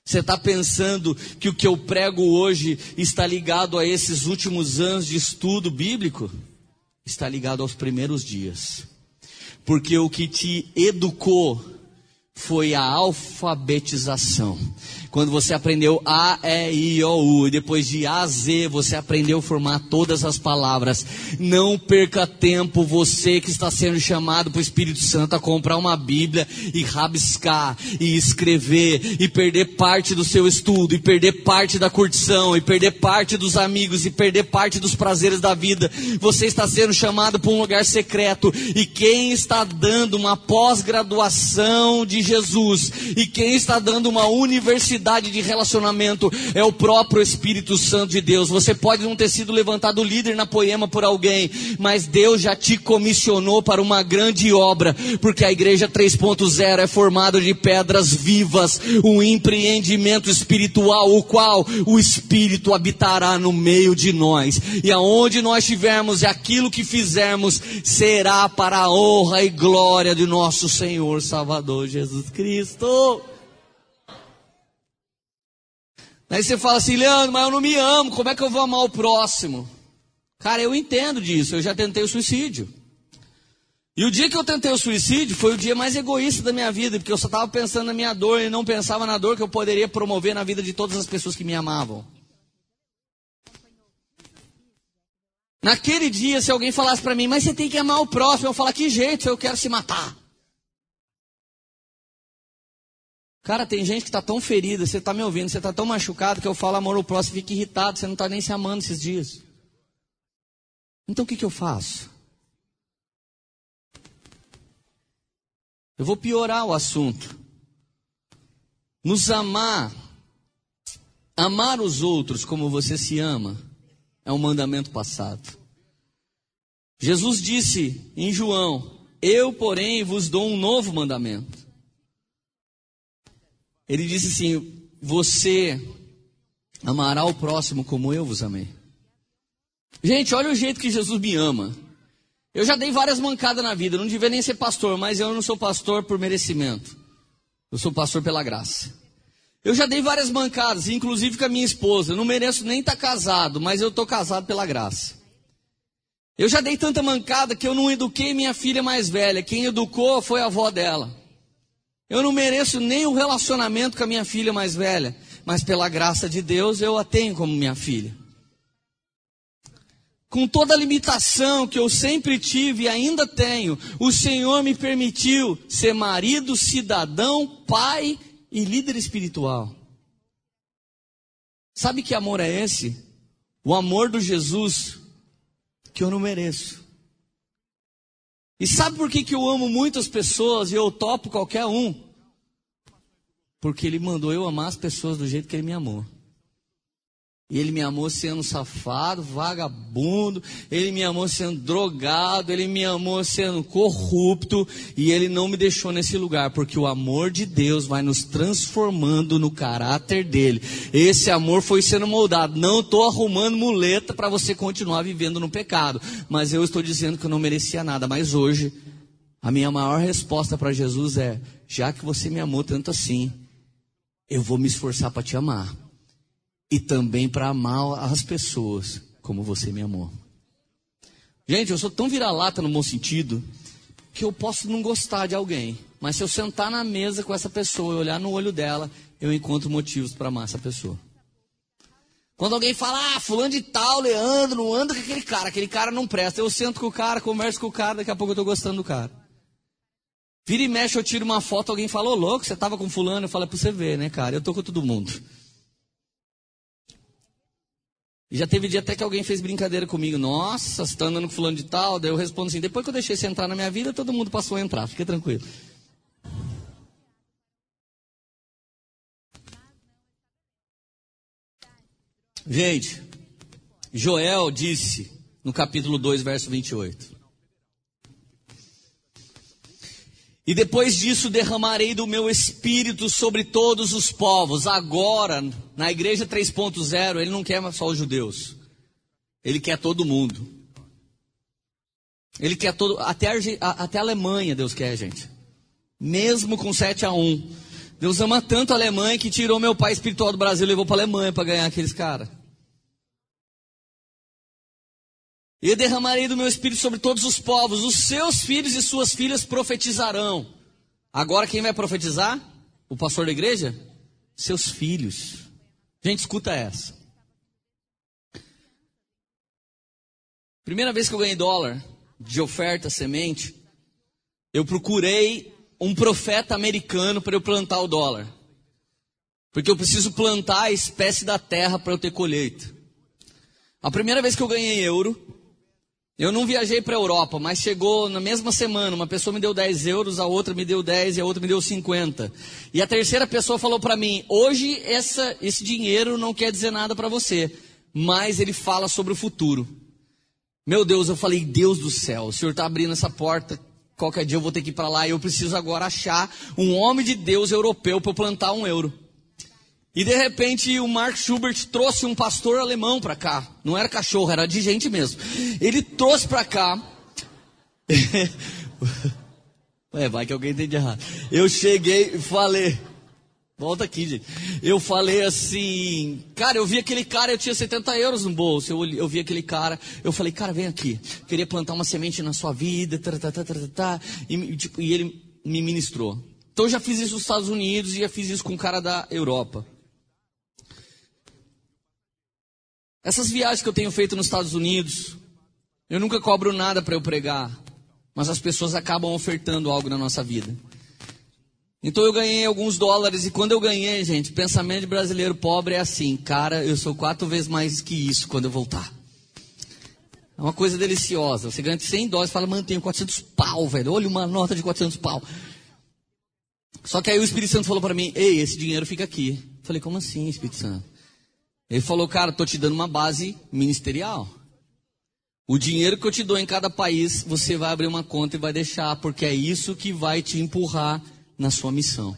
Você está pensando que o que eu prego hoje está ligado a esses últimos anos de estudo bíblico? Está ligado aos primeiros dias. Porque o que te educou foi a alfabetização. Quando você aprendeu A, E, I, O, U, e depois de A Z, você aprendeu a formar todas as palavras. Não perca tempo, você que está sendo chamado para o Espírito Santo a comprar uma Bíblia e rabiscar, e escrever, e perder parte do seu estudo, e perder parte da curtição, e perder parte dos amigos, e perder parte dos prazeres da vida. Você está sendo chamado para um lugar secreto, e quem está dando uma pós-graduação de Jesus, e quem está dando uma universidade, quantidade de relacionamento é o próprio Espírito Santo de Deus. Você pode não ter sido levantado líder na poema por alguém, mas Deus já te comissionou para uma grande obra, porque a igreja 3.0 é formada de pedras vivas, um empreendimento espiritual, o qual o Espírito habitará no meio de nós. E aonde nós estivermos e aquilo que fizermos será para a honra e glória de nosso Senhor Salvador Jesus Cristo. Aí você fala assim, Leandro, mas eu não me amo, como é que eu vou amar o próximo? Cara, eu entendo disso, eu já tentei o suicídio. E o dia que eu tentei o suicídio foi o dia mais egoísta da minha vida, porque eu só estava pensando na minha dor e não pensava na dor que eu poderia promover na vida de todas as pessoas que me amavam. Naquele dia, se alguém falasse para mim, mas você tem que amar o próximo, eu falar, que jeito, eu quero se matar. Cara, tem gente que está tão ferida, você está me ouvindo, você está tão machucado que eu falo amor ao próximo, fica irritado, você não está nem se amando esses dias. Então o que, que eu faço? Eu vou piorar o assunto. Nos amar, amar os outros como você se ama, é um mandamento passado. Jesus disse em João: Eu, porém, vos dou um novo mandamento ele disse assim: Você amará o próximo como eu vos amei. Gente, olha o jeito que Jesus me ama. Eu já dei várias mancadas na vida, não devia nem ser pastor, mas eu não sou pastor por merecimento. Eu sou pastor pela graça. Eu já dei várias bancadas, inclusive com a minha esposa. Eu não mereço nem estar tá casado, mas eu estou casado pela graça. Eu já dei tanta mancada que eu não eduquei minha filha mais velha. Quem educou foi a avó dela. Eu não mereço nem o relacionamento com a minha filha mais velha, mas pela graça de Deus eu a tenho como minha filha. Com toda a limitação que eu sempre tive e ainda tenho, o Senhor me permitiu ser marido, cidadão, pai e líder espiritual. Sabe que amor é esse? O amor do Jesus que eu não mereço. E sabe por que, que eu amo muitas pessoas e eu topo qualquer um? Porque ele mandou eu amar as pessoas do jeito que ele me amou. E ele me amou sendo safado, vagabundo, ele me amou sendo drogado, ele me amou sendo corrupto, e ele não me deixou nesse lugar, porque o amor de Deus vai nos transformando no caráter dele. Esse amor foi sendo moldado. Não estou arrumando muleta para você continuar vivendo no pecado, mas eu estou dizendo que eu não merecia nada. Mas hoje, a minha maior resposta para Jesus é: já que você me amou tanto assim, eu vou me esforçar para te amar e também para amar as pessoas como você me amou. Gente, eu sou tão vira-lata no bom sentido que eu posso não gostar de alguém, mas se eu sentar na mesa com essa pessoa e olhar no olho dela, eu encontro motivos para amar essa pessoa. Quando alguém fala, ah, fulano de tal, Leandro, não anda com aquele cara, aquele cara não presta. Eu sento com o cara, converso com o cara, daqui a pouco eu estou gostando do cara. Vira e mexe, eu tiro uma foto, alguém falou, louco, você estava com fulano, eu falo, é para você ver, né, cara, eu tô com todo mundo. E já teve dia até que alguém fez brincadeira comigo. Nossa, você está andando com fulano de tal? Daí eu respondo assim, depois que eu deixei você entrar na minha vida, todo mundo passou a entrar. Fique tranquilo. Gente, Joel disse no capítulo 2, verso 28. E depois disso derramarei do meu espírito sobre todos os povos. Agora, na igreja 3.0, ele não quer só os judeus. Ele quer todo mundo. Ele quer todo, até a, até a Alemanha Deus quer, gente. Mesmo com 7 a 1. Deus ama tanto a Alemanha que tirou meu pai espiritual do Brasil e levou para a Alemanha para ganhar aqueles caras. E derramarei do meu espírito sobre todos os povos, os seus filhos e suas filhas profetizarão. Agora quem vai profetizar? O pastor da igreja? Seus filhos. Gente, escuta essa. Primeira vez que eu ganhei dólar de oferta semente, eu procurei um profeta americano para eu plantar o dólar. Porque eu preciso plantar a espécie da terra para eu ter colheita. A primeira vez que eu ganhei euro, eu não viajei para a Europa, mas chegou na mesma semana, uma pessoa me deu 10 euros, a outra me deu 10 e a outra me deu 50. E a terceira pessoa falou para mim: hoje essa, esse dinheiro não quer dizer nada para você, mas ele fala sobre o futuro. Meu Deus, eu falei: Deus do céu, o Senhor está abrindo essa porta. Qualquer dia eu vou ter que ir para lá e eu preciso agora achar um homem de Deus europeu para plantar um euro. E de repente o Mark Schubert trouxe um pastor alemão para cá. Não era cachorro, era de gente mesmo. Ele trouxe para cá. é, vai que alguém entende errado. Eu cheguei e falei. Volta aqui, gente. Eu falei assim, cara, eu vi aquele cara, eu tinha 70 euros no bolso. Eu, eu vi aquele cara, eu falei, cara, vem aqui. Queria plantar uma semente na sua vida, tá, tá, tá, tá, tá, e, tipo, e ele me ministrou. Então eu já fiz isso nos Estados Unidos e já fiz isso com o cara da Europa. Essas viagens que eu tenho feito nos Estados Unidos, eu nunca cobro nada para eu pregar, mas as pessoas acabam ofertando algo na nossa vida. Então eu ganhei alguns dólares e quando eu ganhei, gente, pensamento de brasileiro pobre é assim, cara, eu sou quatro vezes mais que isso quando eu voltar. É uma coisa deliciosa. Você ganha 100 dólares e fala, mantenho 400 pau, velho. Olha uma nota de 400 pau. Só que aí o Espírito Santo falou para mim, ei, esse dinheiro fica aqui. Eu falei, como assim, Espírito Santo? Ele falou, cara, estou te dando uma base ministerial. O dinheiro que eu te dou em cada país, você vai abrir uma conta e vai deixar, porque é isso que vai te empurrar na sua missão.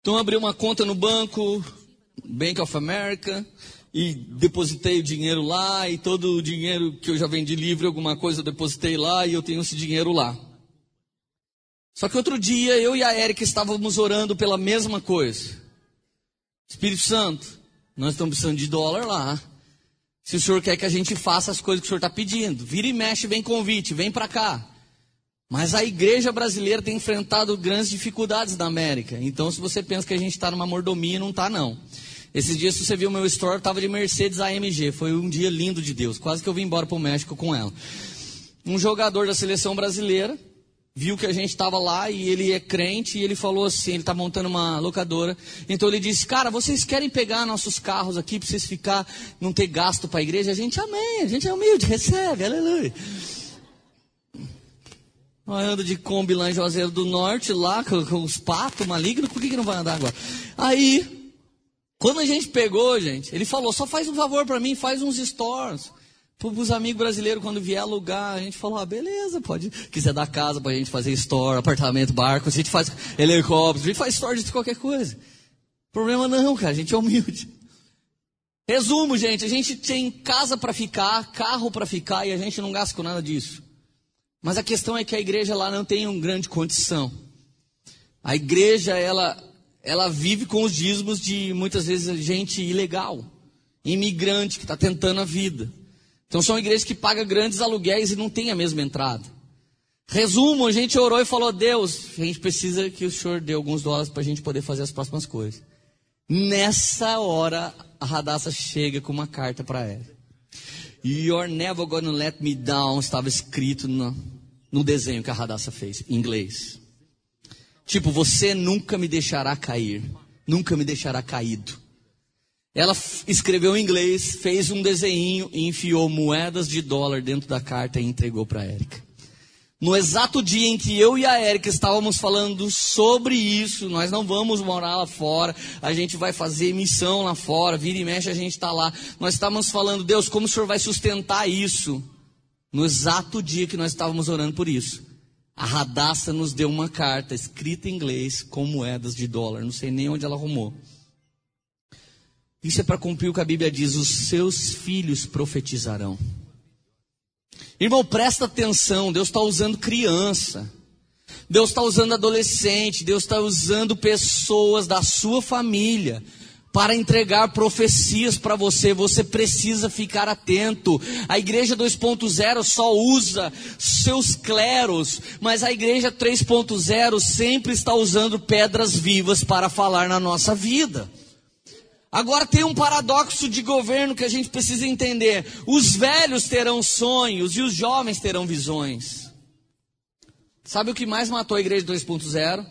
Então, abri uma conta no banco, Bank of America, e depositei o dinheiro lá, e todo o dinheiro que eu já vendi livre, alguma coisa eu depositei lá, e eu tenho esse dinheiro lá. Só que outro dia, eu e a Erika estávamos orando pela mesma coisa. Espírito Santo, nós estamos precisando de dólar lá. Se o senhor quer que a gente faça as coisas que o senhor está pedindo, vira e mexe, vem convite, vem para cá. Mas a igreja brasileira tem enfrentado grandes dificuldades na América. Então, se você pensa que a gente está numa mordomia, não está não. Esses dias, se você viu meu story, estava de Mercedes AMG. Foi um dia lindo de Deus. Quase que eu vim embora para o México com ela. Um jogador da seleção brasileira viu que a gente estava lá e ele é crente e ele falou assim, ele está montando uma locadora. Então ele disse, cara, vocês querem pegar nossos carros aqui para vocês ficar, não ter gasto para a igreja? A gente amém, a gente é humilde, recebe, aleluia. Nós anda de Kombi lá em Juazeiro do Norte, lá com, com os patos malignos, por que, que não vai andar agora? Aí, quando a gente pegou, gente, ele falou, só faz um favor para mim, faz uns stores. Os amigos brasileiros, quando vier alugar, a gente falou, ah, beleza, pode. Quiser dar casa para a gente fazer store, apartamento, barco, a gente faz helicóptero, a gente faz store de qualquer coisa. Problema não, cara, a gente é humilde. Resumo, gente, a gente tem casa para ficar, carro para ficar e a gente não gasta com nada disso. Mas a questão é que a igreja lá não tem uma grande condição. A igreja, ela, ela vive com os dízimos de muitas vezes gente ilegal, imigrante que está tentando a vida. Então são igrejas que pagam grandes aluguéis e não tem a mesma entrada. Resumo, a gente orou e falou, Deus, a gente precisa que o Senhor dê alguns dólares para a gente poder fazer as próximas coisas. Nessa hora, a Radassa chega com uma carta para ela. You're never gonna let me down estava escrito no, no desenho que a Radassa fez, em inglês. Tipo, você nunca me deixará cair, nunca me deixará caído. Ela escreveu em inglês, fez um desenho e enfiou moedas de dólar dentro da carta e entregou para a Érica. No exato dia em que eu e a Érica estávamos falando sobre isso, nós não vamos morar lá fora, a gente vai fazer missão lá fora, vira e mexe, a gente está lá. Nós estávamos falando, Deus, como o Senhor vai sustentar isso? No exato dia que nós estávamos orando por isso. A Radassa nos deu uma carta escrita em inglês com moedas de dólar, não sei nem onde ela arrumou. Isso é para cumprir o que a Bíblia diz: os seus filhos profetizarão. Irmão, presta atenção, Deus está usando criança. Deus está usando adolescente, Deus está usando pessoas da sua família para entregar profecias para você. Você precisa ficar atento. A igreja 2.0 só usa seus cleros, mas a igreja 3.0 sempre está usando pedras vivas para falar na nossa vida. Agora tem um paradoxo de governo que a gente precisa entender. Os velhos terão sonhos e os jovens terão visões. Sabe o que mais matou a igreja 2.0?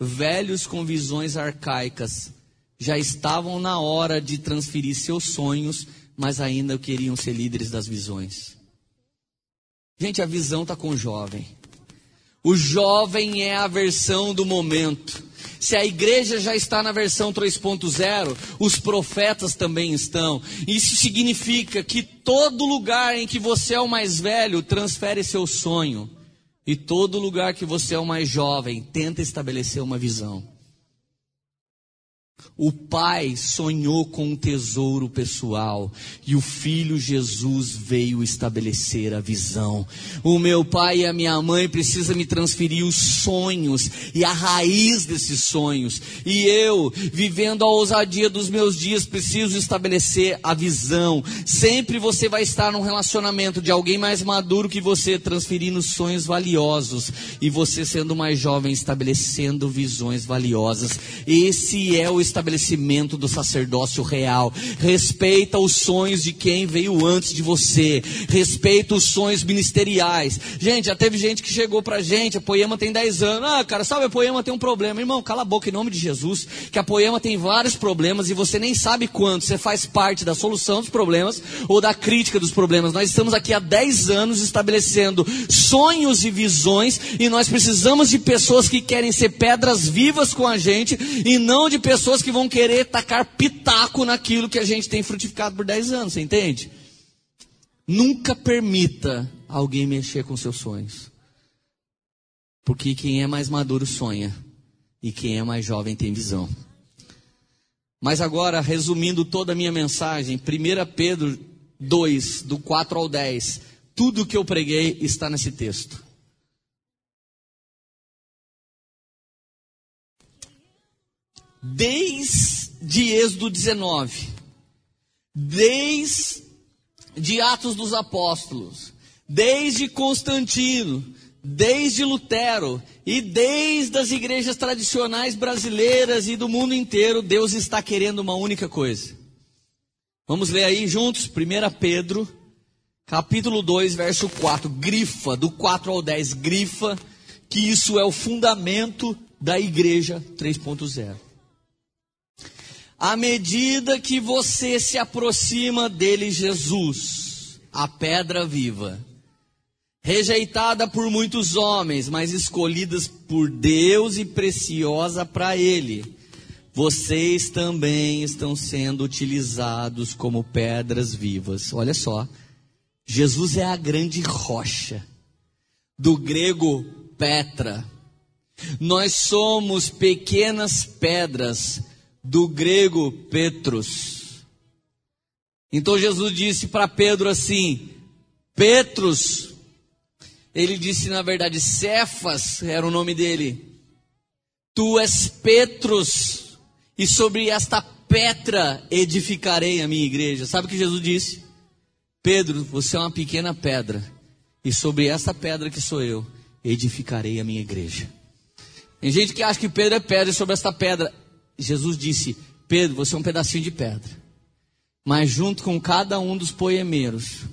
Velhos com visões arcaicas já estavam na hora de transferir seus sonhos, mas ainda queriam ser líderes das visões. Gente, a visão está com o jovem. O jovem é a versão do momento. Se a igreja já está na versão 3.0, os profetas também estão. Isso significa que todo lugar em que você é o mais velho, transfere seu sonho. E todo lugar que você é o mais jovem, tenta estabelecer uma visão. O pai sonhou com um tesouro pessoal e o filho Jesus veio estabelecer a visão. O meu pai e a minha mãe precisam me transferir os sonhos e a raiz desses sonhos. E eu, vivendo a ousadia dos meus dias, preciso estabelecer a visão. Sempre você vai estar num relacionamento de alguém mais maduro que você, transferindo sonhos valiosos e você sendo mais jovem, estabelecendo visões valiosas. Esse é o estabelecimento do sacerdócio real. Respeita os sonhos de quem veio antes de você. Respeita os sonhos ministeriais. Gente, já teve gente que chegou pra gente, a Poema tem 10 anos. Ah, cara, sabe, a Poema tem um problema. Irmão, cala a boca em nome de Jesus, que a Poema tem vários problemas e você nem sabe quanto. Você faz parte da solução dos problemas ou da crítica dos problemas. Nós estamos aqui há 10 anos estabelecendo sonhos e visões e nós precisamos de pessoas que querem ser pedras vivas com a gente e não de pessoas pessoas que vão querer tacar pitaco naquilo que a gente tem frutificado por 10 anos, você entende? Nunca permita alguém mexer com seus sonhos. Porque quem é mais maduro sonha. E quem é mais jovem tem visão. Mas agora, resumindo toda a minha mensagem, 1 Pedro 2, do 4 ao 10. Tudo que eu preguei está nesse texto. Desde de Êxodo 19, desde Atos dos Apóstolos, desde Constantino, desde Lutero e desde as igrejas tradicionais brasileiras e do mundo inteiro, Deus está querendo uma única coisa. Vamos ler aí juntos, 1 Pedro, capítulo 2, verso 4. Grifa, do 4 ao 10, grifa, que isso é o fundamento da igreja 3.0. À medida que você se aproxima dele, Jesus, a pedra viva, rejeitada por muitos homens, mas escolhidas por Deus e preciosa para Ele. Vocês também estão sendo utilizados como pedras vivas. Olha só, Jesus é a grande rocha, do grego Petra. Nós somos pequenas pedras, do grego Petrus. Então Jesus disse para Pedro assim: Petrus, ele disse, na verdade, Cefas era o nome dele. Tu és Petrus, e sobre esta pedra edificarei a minha igreja. Sabe o que Jesus disse? Pedro, você é uma pequena pedra, e sobre essa pedra que sou eu, edificarei a minha igreja. Tem gente que acha que Pedro é pedra, e sobre esta pedra, Jesus disse: Pedro, você é um pedacinho de pedra, mas junto com cada um dos poemeiros,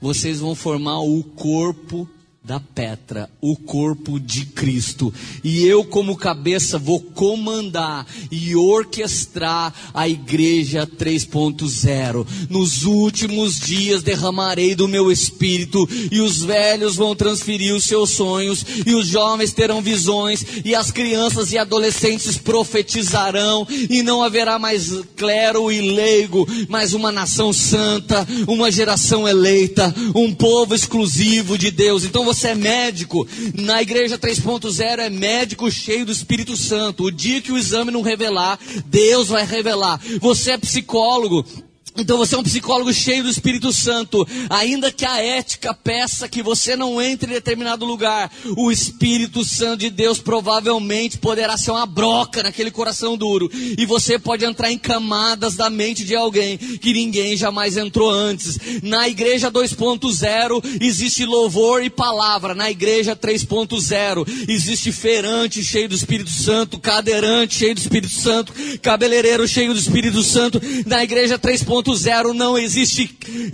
vocês vão formar o corpo da Petra, o corpo de Cristo. E eu, como cabeça, vou comandar e orquestrar a igreja 3.0. Nos últimos dias derramarei do meu espírito, e os velhos vão transferir os seus sonhos, e os jovens terão visões, e as crianças e adolescentes profetizarão, e não haverá mais clero e leigo, mas uma nação santa, uma geração eleita, um povo exclusivo de Deus. Então você é médico. Na igreja 3.0 é médico cheio do Espírito Santo. O dia que o exame não revelar, Deus vai revelar. Você é psicólogo. Então você é um psicólogo cheio do Espírito Santo. Ainda que a ética peça que você não entre em determinado lugar, o Espírito Santo de Deus provavelmente poderá ser uma broca naquele coração duro. E você pode entrar em camadas da mente de alguém que ninguém jamais entrou antes. Na igreja 2.0 existe louvor e palavra. Na igreja 3.0 existe feirante cheio do Espírito Santo, cadeirante cheio do Espírito Santo, cabeleireiro cheio do Espírito Santo. Na igreja 3.0 3.0 não existe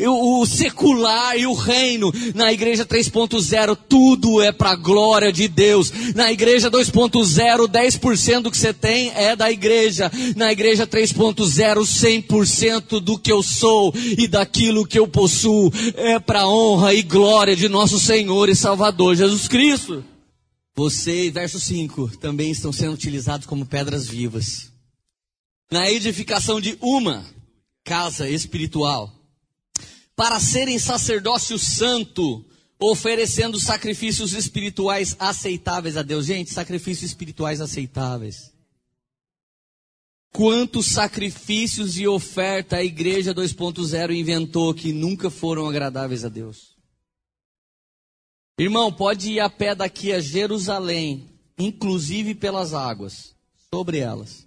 o, secular e o reino. Na igreja 3.0 tudo é para a glória de Deus. Na igreja 2.0 10% do que você tem é da igreja. Na igreja 3.0 100% do que eu sou e daquilo que eu possuo é para honra e glória de nosso Senhor e Salvador Jesus Cristo. Você, verso 5, também estão sendo utilizados como pedras vivas. Na edificação de uma casa espiritual, para serem sacerdócio santo, oferecendo sacrifícios espirituais aceitáveis a Deus. Gente, sacrifícios espirituais aceitáveis. Quantos sacrifícios e oferta a igreja 2.0 inventou que nunca foram agradáveis a Deus? Irmão, pode ir a pé daqui a Jerusalém, inclusive pelas águas, sobre elas.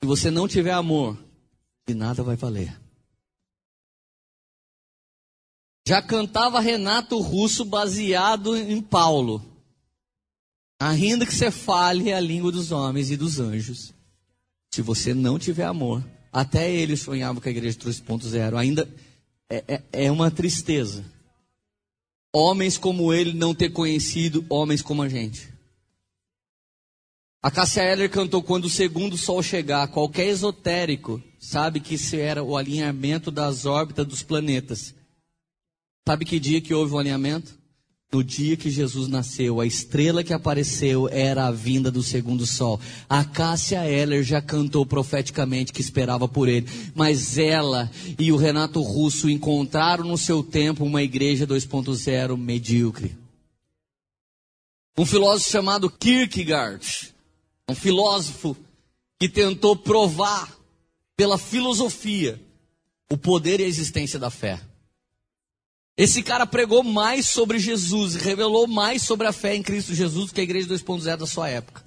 Se você não tiver amor, de nada vai valer. Já cantava Renato Russo baseado em Paulo. Ainda que você fale a língua dos homens e dos anjos, se você não tiver amor, até ele sonhava com a igreja 3.0, ainda é, é, é uma tristeza. Homens como ele não ter conhecido homens como a gente. A Cássia Eller cantou quando o segundo sol chegar. Qualquer esotérico sabe que isso era o alinhamento das órbitas dos planetas. Sabe que dia que houve o alinhamento? No dia que Jesus nasceu, a estrela que apareceu era a vinda do segundo sol. A Cássia Eller já cantou profeticamente que esperava por ele, mas ela e o Renato Russo encontraram no seu tempo uma igreja 2.0 medíocre. Um filósofo chamado Kierkegaard um filósofo que tentou provar pela filosofia o poder e a existência da fé. Esse cara pregou mais sobre Jesus, revelou mais sobre a fé em Cristo Jesus que a igreja 2.0 da sua época.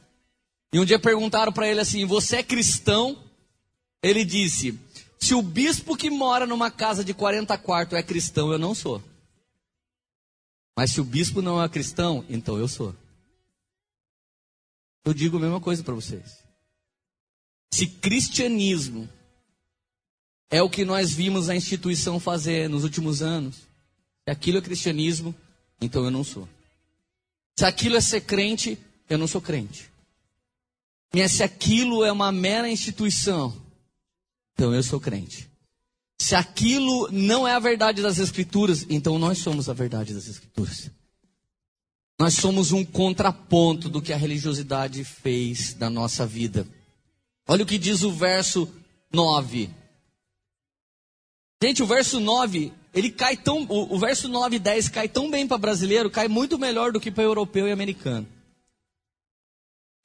E um dia perguntaram para ele assim: Você é cristão? Ele disse: Se o bispo que mora numa casa de 40 quartos é cristão, eu não sou. Mas se o bispo não é cristão, então eu sou. Eu digo a mesma coisa para vocês. Se cristianismo é o que nós vimos a instituição fazer nos últimos anos, se aquilo é cristianismo, então eu não sou. Se aquilo é ser crente, eu não sou crente. Mas se aquilo é uma mera instituição, então eu sou crente. Se aquilo não é a verdade das Escrituras, então nós somos a verdade das Escrituras. Nós somos um contraponto do que a religiosidade fez na nossa vida. Olha o que diz o verso 9. Gente, o verso 9, ele cai tão. O, o verso 9 e 10 cai tão bem para brasileiro, cai muito melhor do que para europeu e americano.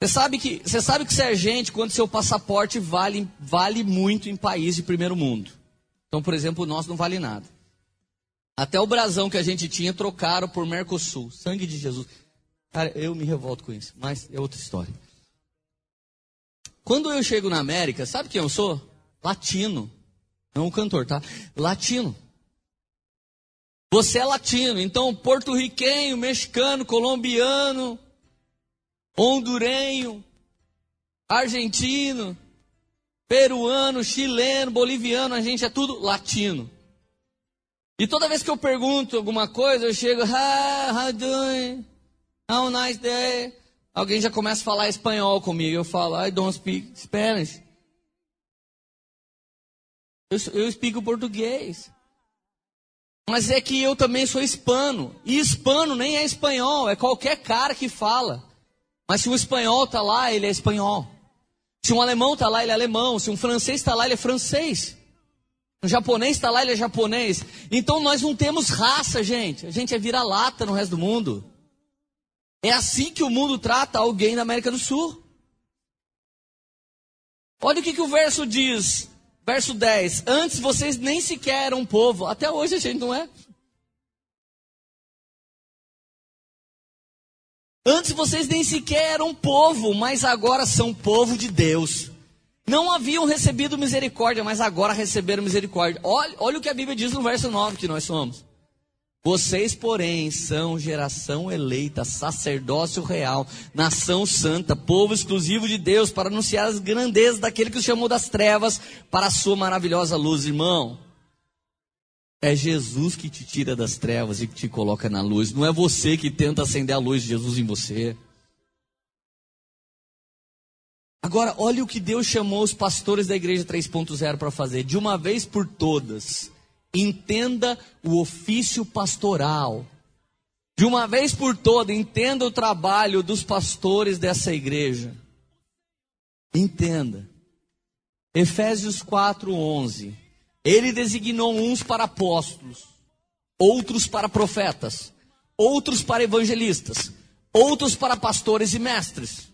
Você sabe que você sabe que você é gente quando seu passaporte vale, vale muito em país de primeiro mundo. Então, por exemplo, o nosso não vale nada. Até o brasão que a gente tinha trocaram por Mercosul. Sangue de Jesus. Cara, eu me revolto com isso, mas é outra história. Quando eu chego na América, sabe quem eu sou? Latino. Não um cantor, tá? Latino. Você é latino, então porto-riquenho, mexicano, colombiano, hondurenho, argentino, peruano, chileno, boliviano, a gente é tudo latino. E toda vez que eu pergunto alguma coisa, eu chego, ah, how doing? How nice day? Alguém já começa a falar espanhol comigo. Eu falo, I don't speak Spanish. Eu, eu explico português. Mas é que eu também sou hispano. E hispano nem é espanhol, é qualquer cara que fala. Mas se um espanhol está lá, ele é espanhol. Se um alemão está lá, ele é alemão. Se um francês está lá, ele é francês. Um japonês está lá, ele é japonês. Então nós não temos raça, gente. A gente é vira-lata no resto do mundo. É assim que o mundo trata alguém da América do Sul. Olha o que, que o verso diz. Verso 10. Antes vocês nem sequer eram povo. Até hoje a gente não é. Antes vocês nem sequer eram povo, mas agora são povo de Deus. Não haviam recebido misericórdia, mas agora receberam misericórdia. Olha, olha o que a Bíblia diz no verso 9 que nós somos. Vocês, porém, são geração eleita, sacerdócio real, nação santa, povo exclusivo de Deus, para anunciar as grandezas daquele que os chamou das trevas para a sua maravilhosa luz, irmão. É Jesus que te tira das trevas e que te coloca na luz. Não é você que tenta acender a luz de Jesus em você. Agora, olha o que Deus chamou os pastores da igreja 3.0 para fazer. De uma vez por todas, entenda o ofício pastoral. De uma vez por todas, entenda o trabalho dos pastores dessa igreja. Entenda. Efésios 4:11. Ele designou uns para apóstolos, outros para profetas, outros para evangelistas, outros para pastores e mestres,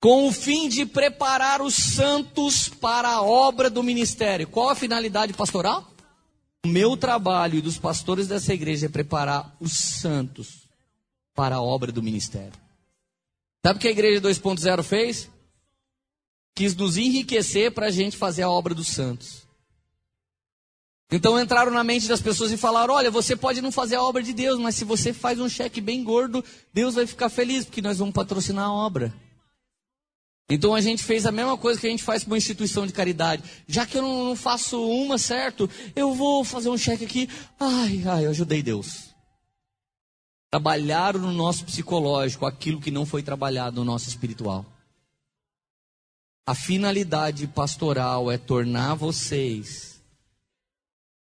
com o fim de preparar os santos para a obra do ministério. Qual a finalidade pastoral? O meu trabalho e dos pastores dessa igreja é preparar os santos para a obra do ministério. Sabe o que a igreja 2.0 fez? Quis nos enriquecer para a gente fazer a obra dos santos. Então entraram na mente das pessoas e falaram: olha, você pode não fazer a obra de Deus, mas se você faz um cheque bem gordo, Deus vai ficar feliz, porque nós vamos patrocinar a obra. Então a gente fez a mesma coisa que a gente faz com uma instituição de caridade. Já que eu não faço uma, certo? Eu vou fazer um cheque aqui. Ai, ai, eu ajudei Deus. Trabalharam no nosso psicológico aquilo que não foi trabalhado no nosso espiritual. A finalidade pastoral é tornar vocês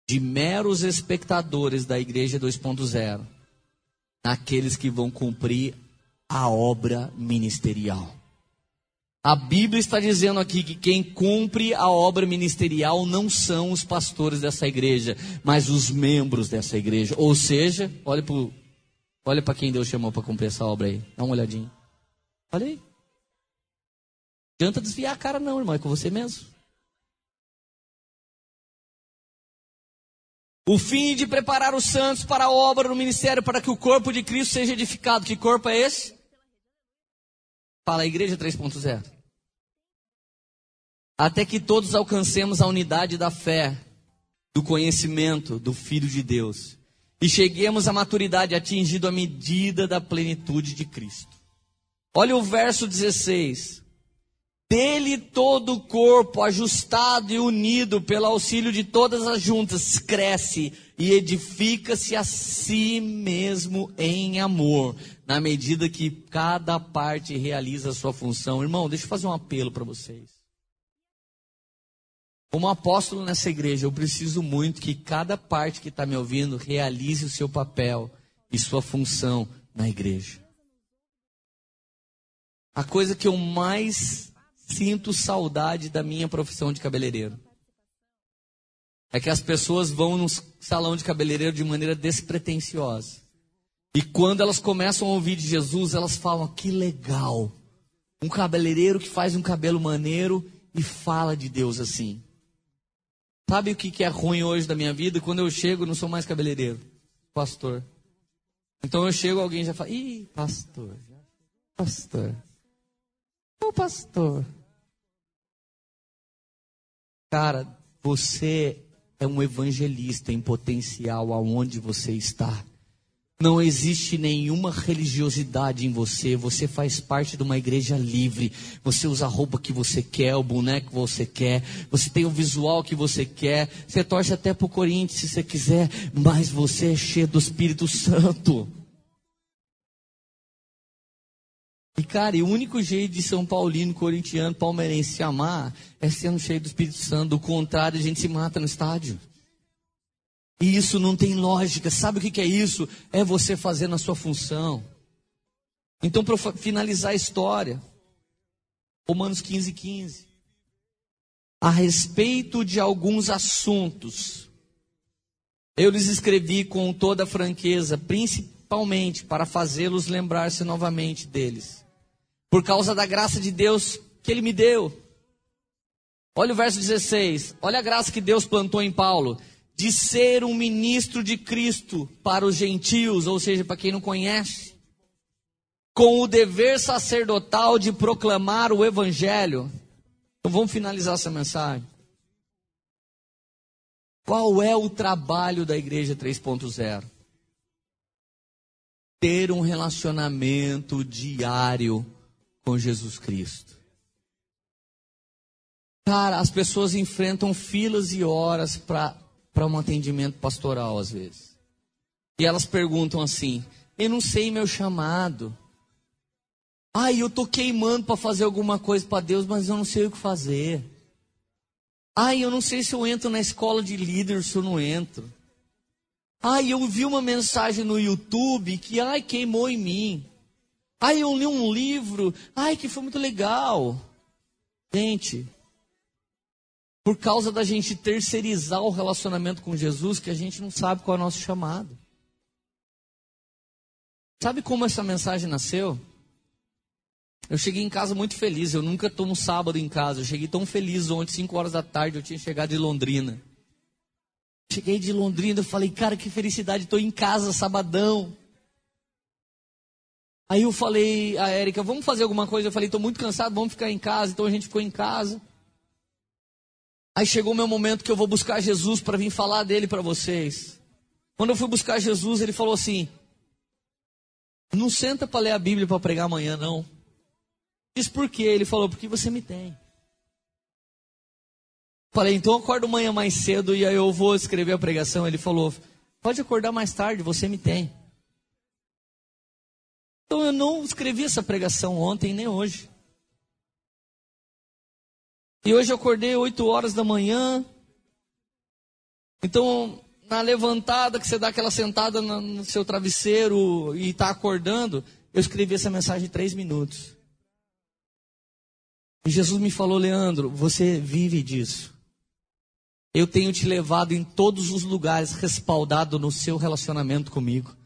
de meros espectadores da Igreja 2.0 naqueles que vão cumprir a obra ministerial. A Bíblia está dizendo aqui que quem cumpre a obra ministerial não são os pastores dessa igreja, mas os membros dessa igreja. Ou seja, olha para olha quem Deus chamou para cumprir essa obra aí. Dá uma olhadinha. Olha aí. Adianta desviar a cara, não, irmão. É com você mesmo. O fim de preparar os santos para a obra no ministério, para que o corpo de Cristo seja edificado. Que corpo é esse? Fala igreja 3.0. até que todos alcancemos a unidade da fé, do conhecimento do Filho de Deus e cheguemos à maturidade atingido a medida da plenitude de Cristo. Olha o verso 16. Dele todo o corpo, ajustado e unido pelo auxílio de todas as juntas, cresce e edifica-se a si mesmo em amor, na medida que cada parte realiza a sua função. Irmão, deixa eu fazer um apelo para vocês. Como apóstolo nessa igreja, eu preciso muito que cada parte que está me ouvindo realize o seu papel e sua função na igreja. A coisa que eu mais sinto saudade da minha profissão de cabeleireiro é que as pessoas vão no salão de cabeleireiro de maneira despretensiosa. E quando elas começam a ouvir de Jesus, elas falam: que legal. Um cabeleireiro que faz um cabelo maneiro e fala de Deus assim. Sabe o que é ruim hoje da minha vida? Quando eu chego, não sou mais cabeleireiro, pastor. Então eu chego, alguém já fala, ih, pastor, pastor, ô pastor. Cara, você é um evangelista em potencial aonde você está. Não existe nenhuma religiosidade em você. Você faz parte de uma igreja livre. Você usa a roupa que você quer, o boneco que você quer. Você tem o visual que você quer. Você torce até para o Corinthians se você quiser. Mas você é cheio do Espírito Santo. E cara, e o único jeito de São Paulino, corintiano, palmeirense se amar é sendo cheio do Espírito Santo. Do contrário, a gente se mata no estádio. E isso não tem lógica. Sabe o que, é isso? É você fazendo a sua função. Então, para finalizar a história, Romanos 15, 15. A respeito de alguns assuntos, eu lhes escrevi com toda franqueza, principalmente para fazê-los lembrar-se novamente deles, por causa da graça de Deus que Ele me deu. Olha o verso 16, olha a graça que Deus plantou em Paulo de ser um ministro de Cristo para os gentios, ou seja, para quem não conhece, com o dever sacerdotal de proclamar o evangelho. Então vamos finalizar essa mensagem. Qual é o trabalho da igreja 3.0? Ter um relacionamento diário com Jesus Cristo. Cara, as pessoas enfrentam filas e horas para para um atendimento pastoral às vezes. E elas perguntam assim: "Eu não sei meu chamado. Ai, eu tô queimando para fazer alguma coisa para Deus, mas eu não sei o que fazer. Ai, eu não sei se eu entro na escola de líder, se eu não entro. Ai, eu vi uma mensagem no YouTube que ai queimou em mim. Ai, eu li um livro, ai que foi muito legal. Gente, por causa da gente terceirizar o relacionamento com Jesus, que a gente não sabe qual é o nosso chamado. Sabe como essa mensagem nasceu? Eu cheguei em casa muito feliz. Eu nunca estou um sábado em casa. Eu cheguei tão feliz ontem, 5 horas da tarde. Eu tinha chegado de Londrina. Cheguei de Londrina. Eu falei, cara, que felicidade. Estou em casa, sabadão. Aí eu falei a Érica, vamos fazer alguma coisa? Eu falei, estou muito cansado, vamos ficar em casa. Então a gente ficou em casa. Aí chegou o meu momento que eu vou buscar Jesus para vir falar dele para vocês. Quando eu fui buscar Jesus, ele falou assim: Não senta para ler a Bíblia para pregar amanhã, não. Diz por quê? Ele falou: Porque você me tem. Falei, então acordo amanhã mais cedo e aí eu vou escrever a pregação. Ele falou: Pode acordar mais tarde, você me tem. Então eu não escrevi essa pregação ontem nem hoje. E hoje eu acordei 8 horas da manhã. Então, na levantada, que você dá aquela sentada no seu travesseiro e está acordando, eu escrevi essa mensagem em 3 minutos. E Jesus me falou, Leandro, você vive disso. Eu tenho te levado em todos os lugares respaldado no seu relacionamento comigo.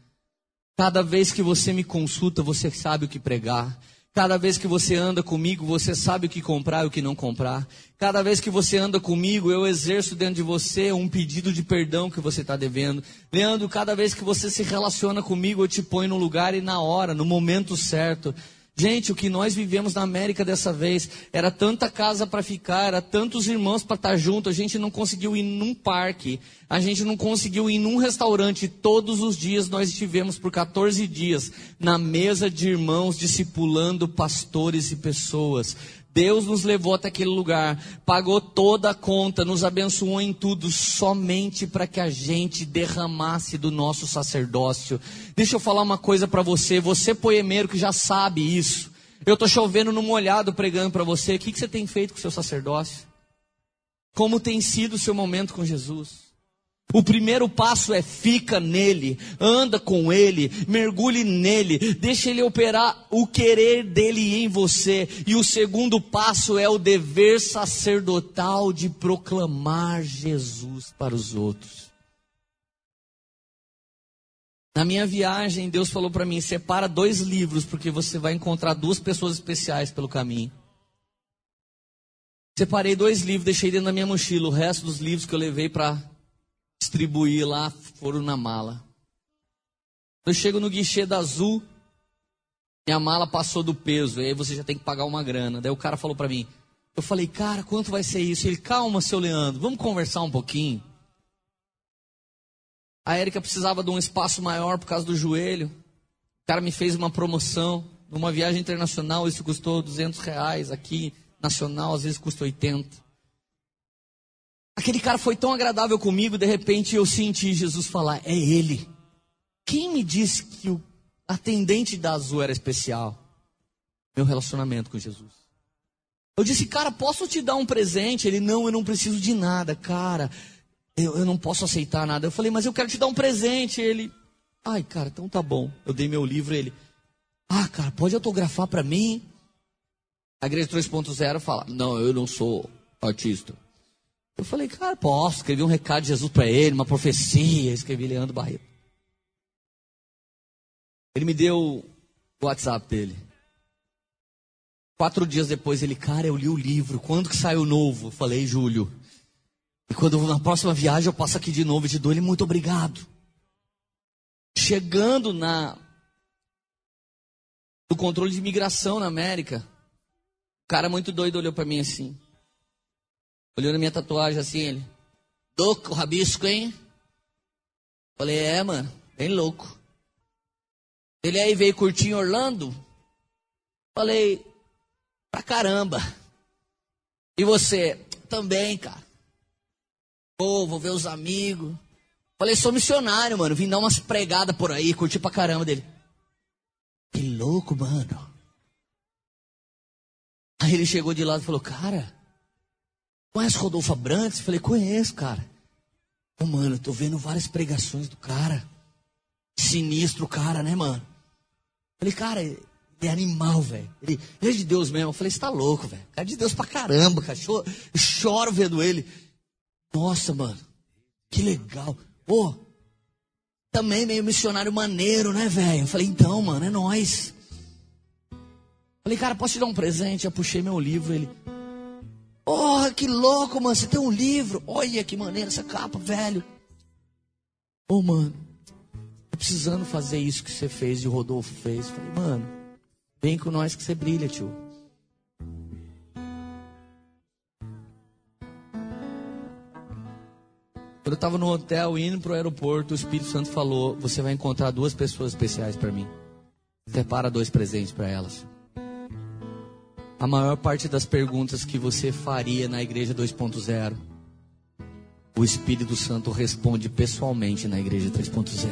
Cada vez que você me consulta, você sabe o que pregar. Cada vez que você anda comigo, você sabe o que comprar e o que não comprar. Cada vez que você anda comigo, eu exerço dentro de você um pedido de perdão que você está devendo. Leandro, cada vez que você se relaciona comigo, eu te ponho no lugar e na hora, no momento certo. Gente, o que nós vivemos na América dessa vez era tanta casa para ficar, era tantos irmãos para estar tá junto, a gente não conseguiu ir num parque, a gente não conseguiu ir num restaurante. Todos os dias nós estivemos por 14 dias na mesa de irmãos discipulando pastores e pessoas. Deus nos levou até aquele lugar, pagou toda a conta, nos abençoou em tudo, somente para que a gente derramasse do nosso sacerdócio. Deixa eu falar uma coisa para você, você poemeiro que já sabe isso. Eu estou chovendo no molhado pregando para você. O que, que você tem feito com o seu sacerdócio? Como tem sido o seu momento com Jesus? O primeiro passo é fica nele, anda com ele, mergulhe nele, deixa ele operar o querer dele em você. E o segundo passo é o dever sacerdotal de proclamar Jesus para os outros. Na minha viagem, Deus falou para mim: separa dois livros, porque você vai encontrar duas pessoas especiais pelo caminho. Separei dois livros, deixei dentro da minha mochila. O resto dos livros que eu levei para distribuir lá, foram na mala. Eu chego no guichê da Azul, minha mala passou do peso, aí você já tem que pagar uma grana. Daí o cara falou para mim, eu falei, cara, quanto vai ser isso? Ele, calma, seu Leandro, vamos conversar um pouquinho. A Érica precisava de um espaço maior por causa do joelho. O cara me fez uma promoção. Numa viagem internacional, isso custou 200 reais. Aqui, nacional, às vezes custa 80. Aquele cara foi tão agradável comigo, de repente eu senti Jesus falar: É ele. Quem me disse que o atendente da Azul era especial? Meu relacionamento com Jesus. Eu disse, cara, posso te dar um presente? Ele, não, eu não preciso de nada, cara. Eu, eu não posso aceitar nada. Eu falei, mas eu quero te dar um presente. Ele, ai, cara, então tá bom. Eu dei meu livro, ele, ah, cara, pode autografar para mim? A igreja 3.0 fala, não, eu não sou artista. Eu falei, cara, posso. Escrevi um recado de Jesus para ele, uma profecia. Escrevi Leandro Barreto. Ele me deu o WhatsApp dele. Quatro dias depois, ele, cara, eu li o livro. Quando que saiu novo? Eu falei, Júlio. E quando na próxima viagem eu passo aqui de novo te dou ele, muito obrigado. Chegando na no controle de imigração na América, o cara muito doido olhou para mim assim. Olhou na minha tatuagem assim, ele. Louco, rabisco, hein? Falei, é, mano, bem louco. Ele aí veio curtir em Orlando. Falei, pra caramba. E você? Também, cara. Pô, vou ver os amigos. Falei, sou missionário, mano. Vim dar umas pregadas por aí, curti pra caramba dele. Que louco, mano. Aí ele chegou de lado e falou, cara, Conhece Rodolfo Abrantes? Falei, conheço, cara. Ô, mano, tô vendo várias pregações do cara. Sinistro cara, né, mano? Falei, cara, ele é animal, velho. Ele, ele é de Deus mesmo. Eu falei, você tá louco, velho. Cara de Deus pra caramba, cara. Choro, choro vendo ele. Nossa, mano. Que legal. Pô, também meio missionário maneiro, né, velho? Eu falei, então, mano, é nós. Falei, cara, posso te dar um presente? Eu puxei meu livro, ele. Porra, que louco, mano. Você tem um livro. Olha que maneira essa capa, velho. Ô, oh, mano. Tô precisando fazer isso que você fez e o Rodolfo fez. Falei, mano, vem com nós que você brilha, tio. Quando eu estava no hotel indo para o aeroporto, o Espírito Santo falou: Você vai encontrar duas pessoas especiais para mim. Separa dois presentes para elas. A maior parte das perguntas que você faria na igreja 2.0, o Espírito Santo responde pessoalmente na igreja 3.0.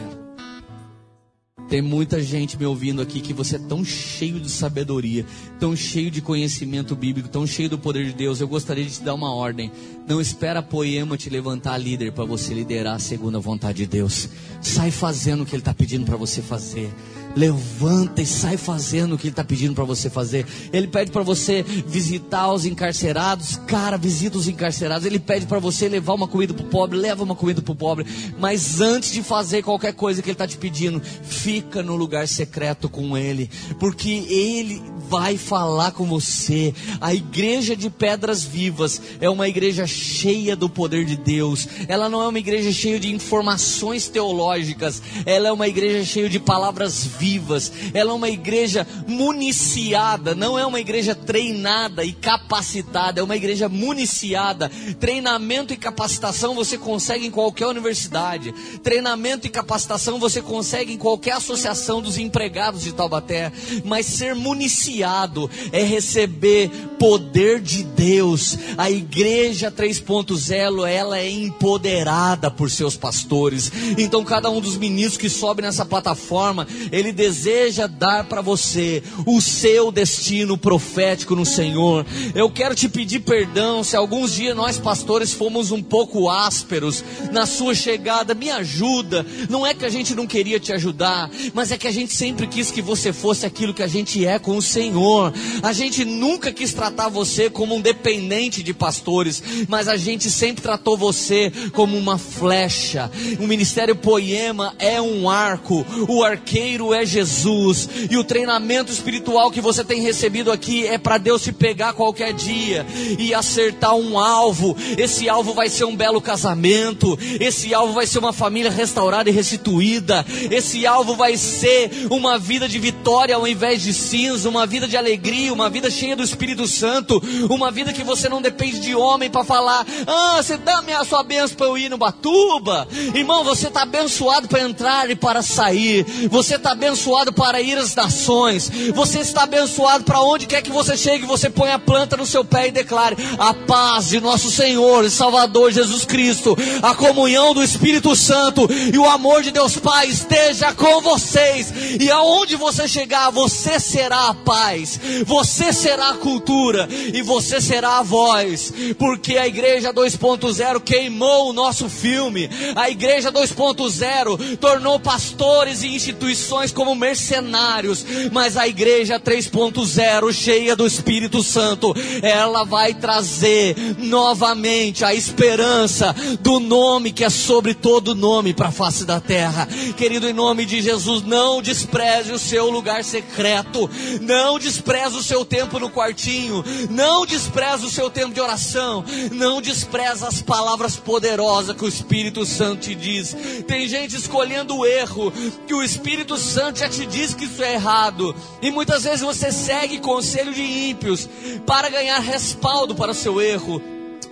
Tem muita gente me ouvindo aqui que você é tão cheio de sabedoria, tão cheio de conhecimento bíblico, tão cheio do poder de Deus. Eu gostaria de te dar uma ordem. Não espera poema te levantar líder para você liderar segundo a vontade de Deus. Sai fazendo o que Ele está pedindo para você fazer. Levanta e sai fazendo o que Ele está pedindo para você fazer. Ele pede para você visitar os encarcerados. Cara, visita os encarcerados. Ele pede para você levar uma comida para o pobre. Leva uma comida para o pobre. Mas antes de fazer qualquer coisa que Ele está te pedindo, fica no lugar secreto com Ele. Porque Ele vai falar com você. A igreja de pedras vivas é uma igreja cheia do poder de Deus. Ela não é uma igreja cheia de informações teológicas, ela é uma igreja cheia de palavras vivas. Ela é uma igreja municiada, não é uma igreja treinada e capacitada, é uma igreja municiada. Treinamento e capacitação você consegue em qualquer universidade. Treinamento e capacitação você consegue em qualquer associação dos empregados de Taubaté, mas ser municiado é receber poder de Deus. A igreja 3.0, ela é empoderada por seus pastores. Então cada um dos ministros que sobe nessa plataforma, ele deseja dar para você o seu destino profético no Senhor. Eu quero te pedir perdão se alguns dias nós pastores fomos um pouco ásperos na sua chegada. Me ajuda. Não é que a gente não queria te ajudar, mas é que a gente sempre quis que você fosse aquilo que a gente é com o Senhor. A gente nunca quis tratar você como um dependente de pastores, mas a gente sempre tratou você como uma flecha. O ministério Poema é um arco, o arqueiro é Jesus, e o treinamento espiritual que você tem recebido aqui é para Deus te pegar qualquer dia e acertar um alvo. Esse alvo vai ser um belo casamento, esse alvo vai ser uma família restaurada e restituída, esse alvo vai ser uma vida de vitória ao invés de cinza, uma vida de alegria, uma vida cheia do Espírito Santo, uma vida que você não depende de homem para falar: ah, você dá a sua bênção para eu ir no Batuba. Irmão, você está abençoado para entrar e para sair, você está abençoado para ir às nações, você está abençoado para onde quer que você chegue, você põe a planta no seu pé e declare: a paz de nosso Senhor e Salvador Jesus Cristo, a comunhão do Espírito Santo e o amor de Deus Pai esteja com vocês, e aonde você chegar, você será a paz, você será a cultura e você será a voz, porque a igreja 2.0 queimou o nosso filme, a igreja 2.0 tornou pastores e instituições como mercenários, mas a igreja 3.0, cheia do Espírito Santo, ela vai trazer novamente a esperança do nome que é sobre todo nome para a face da terra. Querido, em nome de Jesus, não despreze o seu lugar secreto, não despreze o seu tempo no quartinho, não despreze o seu tempo de oração, não despreze as palavras poderosas que o Espírito Santo te diz. Tem gente escolhendo o erro, que o Espírito Santo já te diz que isso é errado, e muitas vezes você segue conselho de ímpios para ganhar respaldo para o seu erro.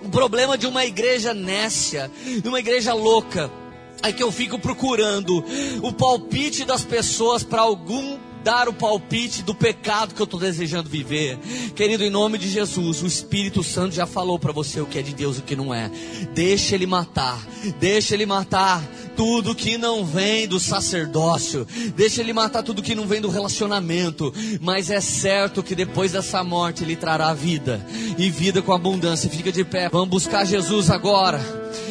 O problema de uma igreja nécia, de uma igreja louca, é que eu fico procurando o palpite das pessoas para algum dar o palpite do pecado que eu estou desejando viver. Querido, em nome de Jesus, o Espírito Santo já falou para você o que é de Deus e o que não é. Deixa ele matar, deixa ele matar tudo que não vem do sacerdócio, deixa ele matar tudo que não vem do relacionamento. Mas é certo que depois dessa morte ele trará vida e vida com abundância. Fica de pé, vamos buscar Jesus agora.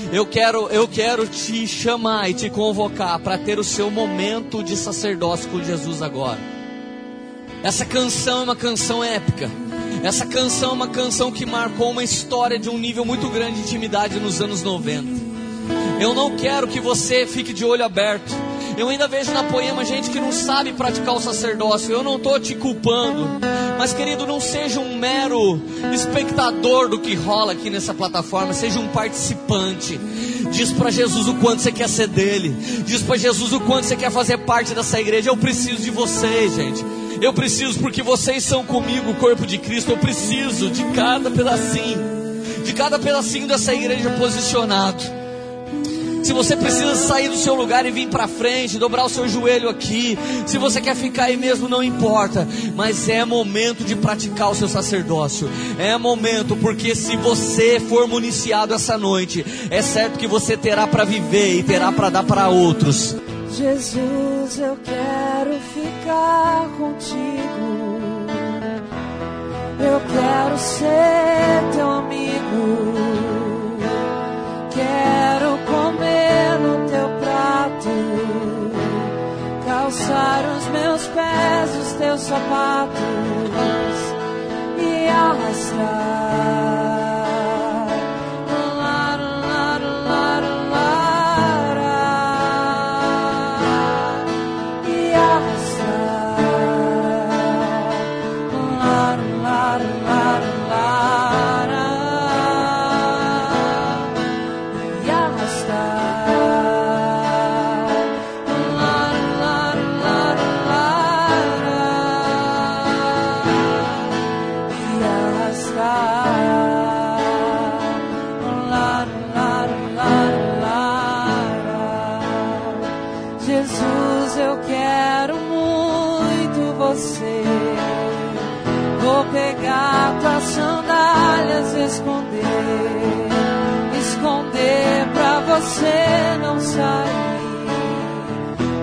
Eu quero, eu quero te chamar e te convocar para ter o seu momento de sacerdócio com Jesus agora. Essa canção é uma canção épica. Essa canção é uma canção que marcou uma história de um nível muito grande de intimidade nos anos 90. Eu não quero que você fique de olho aberto. Eu ainda vejo na poema gente que não sabe praticar o sacerdócio. Eu não estou te culpando. Mas, querido, não seja um mero espectador do que rola aqui nessa plataforma. Seja um participante. Diz para Jesus o quanto você quer ser dele. Diz para Jesus o quanto você quer fazer parte dessa igreja. Eu preciso de vocês, gente. Eu preciso porque vocês são comigo, o corpo de Cristo. Eu preciso de cada pedacinho. De cada pedacinho dessa igreja posicionado. Se você precisa sair do seu lugar e vir para frente, dobrar o seu joelho aqui, se você quer ficar aí mesmo, não importa, mas é momento de praticar o seu sacerdócio. É momento, porque se você for municiado essa noite, é certo que você terá para viver e terá para dar para outros. Jesus, eu quero ficar contigo. Eu quero ser teu amigo. Calçar os meus pés, os teus sapatos e arrastar. esconder, esconder pra você não sair.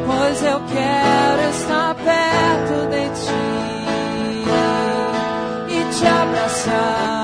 Pois eu quero estar perto de ti e te abraçar.